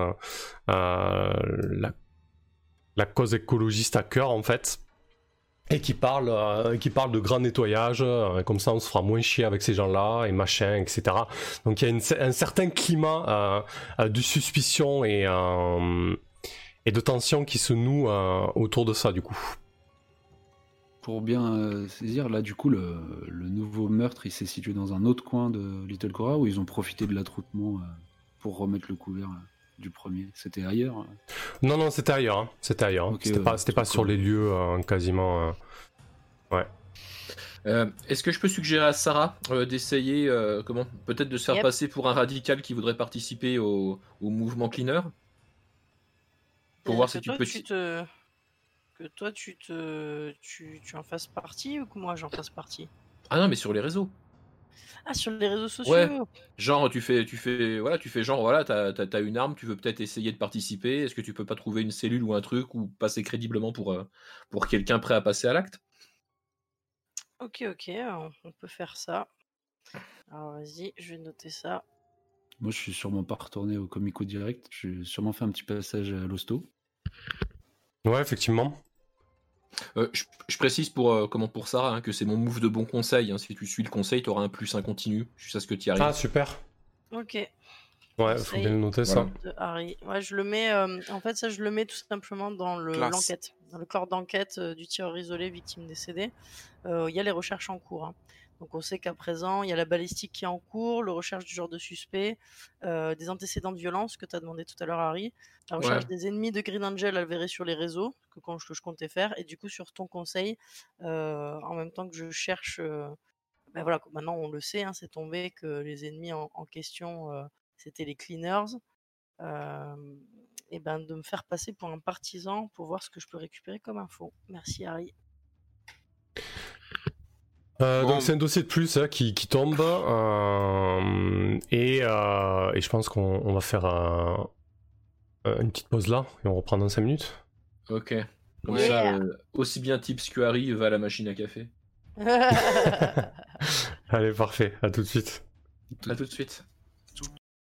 la, la cause écologiste à cœur en fait et qui parle euh, qui parle de grand nettoyage euh, comme ça on se fera moins chier avec ces gens-là et machin etc donc il y a un certain climat euh, de suspicion et de tension qui se noue autour de ça du coup. Pour bien saisir, là, du coup, le, nouveau meurtre, il s'est situé dans un autre coin de Little Cora où ils ont profité de l'attroupement pour remettre le couvert du premier. C'était ailleurs. euh. Non, non, c'était ailleurs. hein. C'était ailleurs. hein. C'était ouais, pas, c'était pas c'est sur les lieux euh, quasiment. euh. Euh, Est-ce que je peux suggérer à Sarah euh, d'essayer, euh, comment, peut-être de se faire Yep. passer pour un radical qui voudrait participer au, au mouvement cleaner? Pour voir si tu peux. Tu te... Que toi, tu, te... tu, tu en fasses partie ou que moi, j'en fasse partie? Ah non, mais sur les réseaux. Ah, sur les réseaux sociaux Ouais. Genre, tu fais, tu fais, voilà, tu fais genre, voilà, t'as, t'as- t'as une arme, tu veux peut-être essayer de participer. Est-ce que tu peux pas trouver une cellule ou un truc ou passer crédiblement pour, euh, pour quelqu'un prêt à passer à l'acte? Ok, ok, on, on peut faire ça. Alors, vas-y, je vais noter ça. Moi, je suis sûrement pas retourné au Comico Direct. J'ai sûrement fait un petit passage à l'hosto. Ouais, effectivement. Euh, je, je précise pour, euh, comment pour Sarah hein, que c'est mon move de bon conseil. hein. Si tu suis le conseil, t'auras un plus un continu. Je sais ce que tu arrives. Ah, super. Ok, Ouais, faut bien le noter Voilà. ça. Harry. Ouais, je le mets. euh, en fait, ça, je le mets tout simplement dans le- l'enquête, dans le corps d'enquête euh, du tireur isolé victime décédée. Euh, Il y a les recherches en cours. hein. Donc, on sait qu'à présent, il y a la balistique qui est en cours, le recherche du genre de suspect, euh, des antécédents de violence que tu as demandé tout à l'heure, Harry, la recherche Ouais. des ennemis de Green Angel avérés sur les réseaux, que, quand je, que je comptais faire, et du coup, sur ton conseil, euh, en même temps que je cherche. euh, ben voilà, maintenant on le sait, hein, c'est tombé que les ennemis en, en question, euh, c'était les cleaners. Euh, et ben de me faire passer pour un partisan pour voir ce que je peux récupérer comme info. Merci Harry. Euh, Bon. Donc c'est un dossier de plus hein, qui, qui tombe euh, et, euh, et je pense qu'on on va faire un- une petite pause là et on reprend dans 5 minutes. Ok. Comme Ouais. ça, euh, aussi bien Tips que Harry va à la machine à café. Allez parfait, à tout de suite. À tout de suite.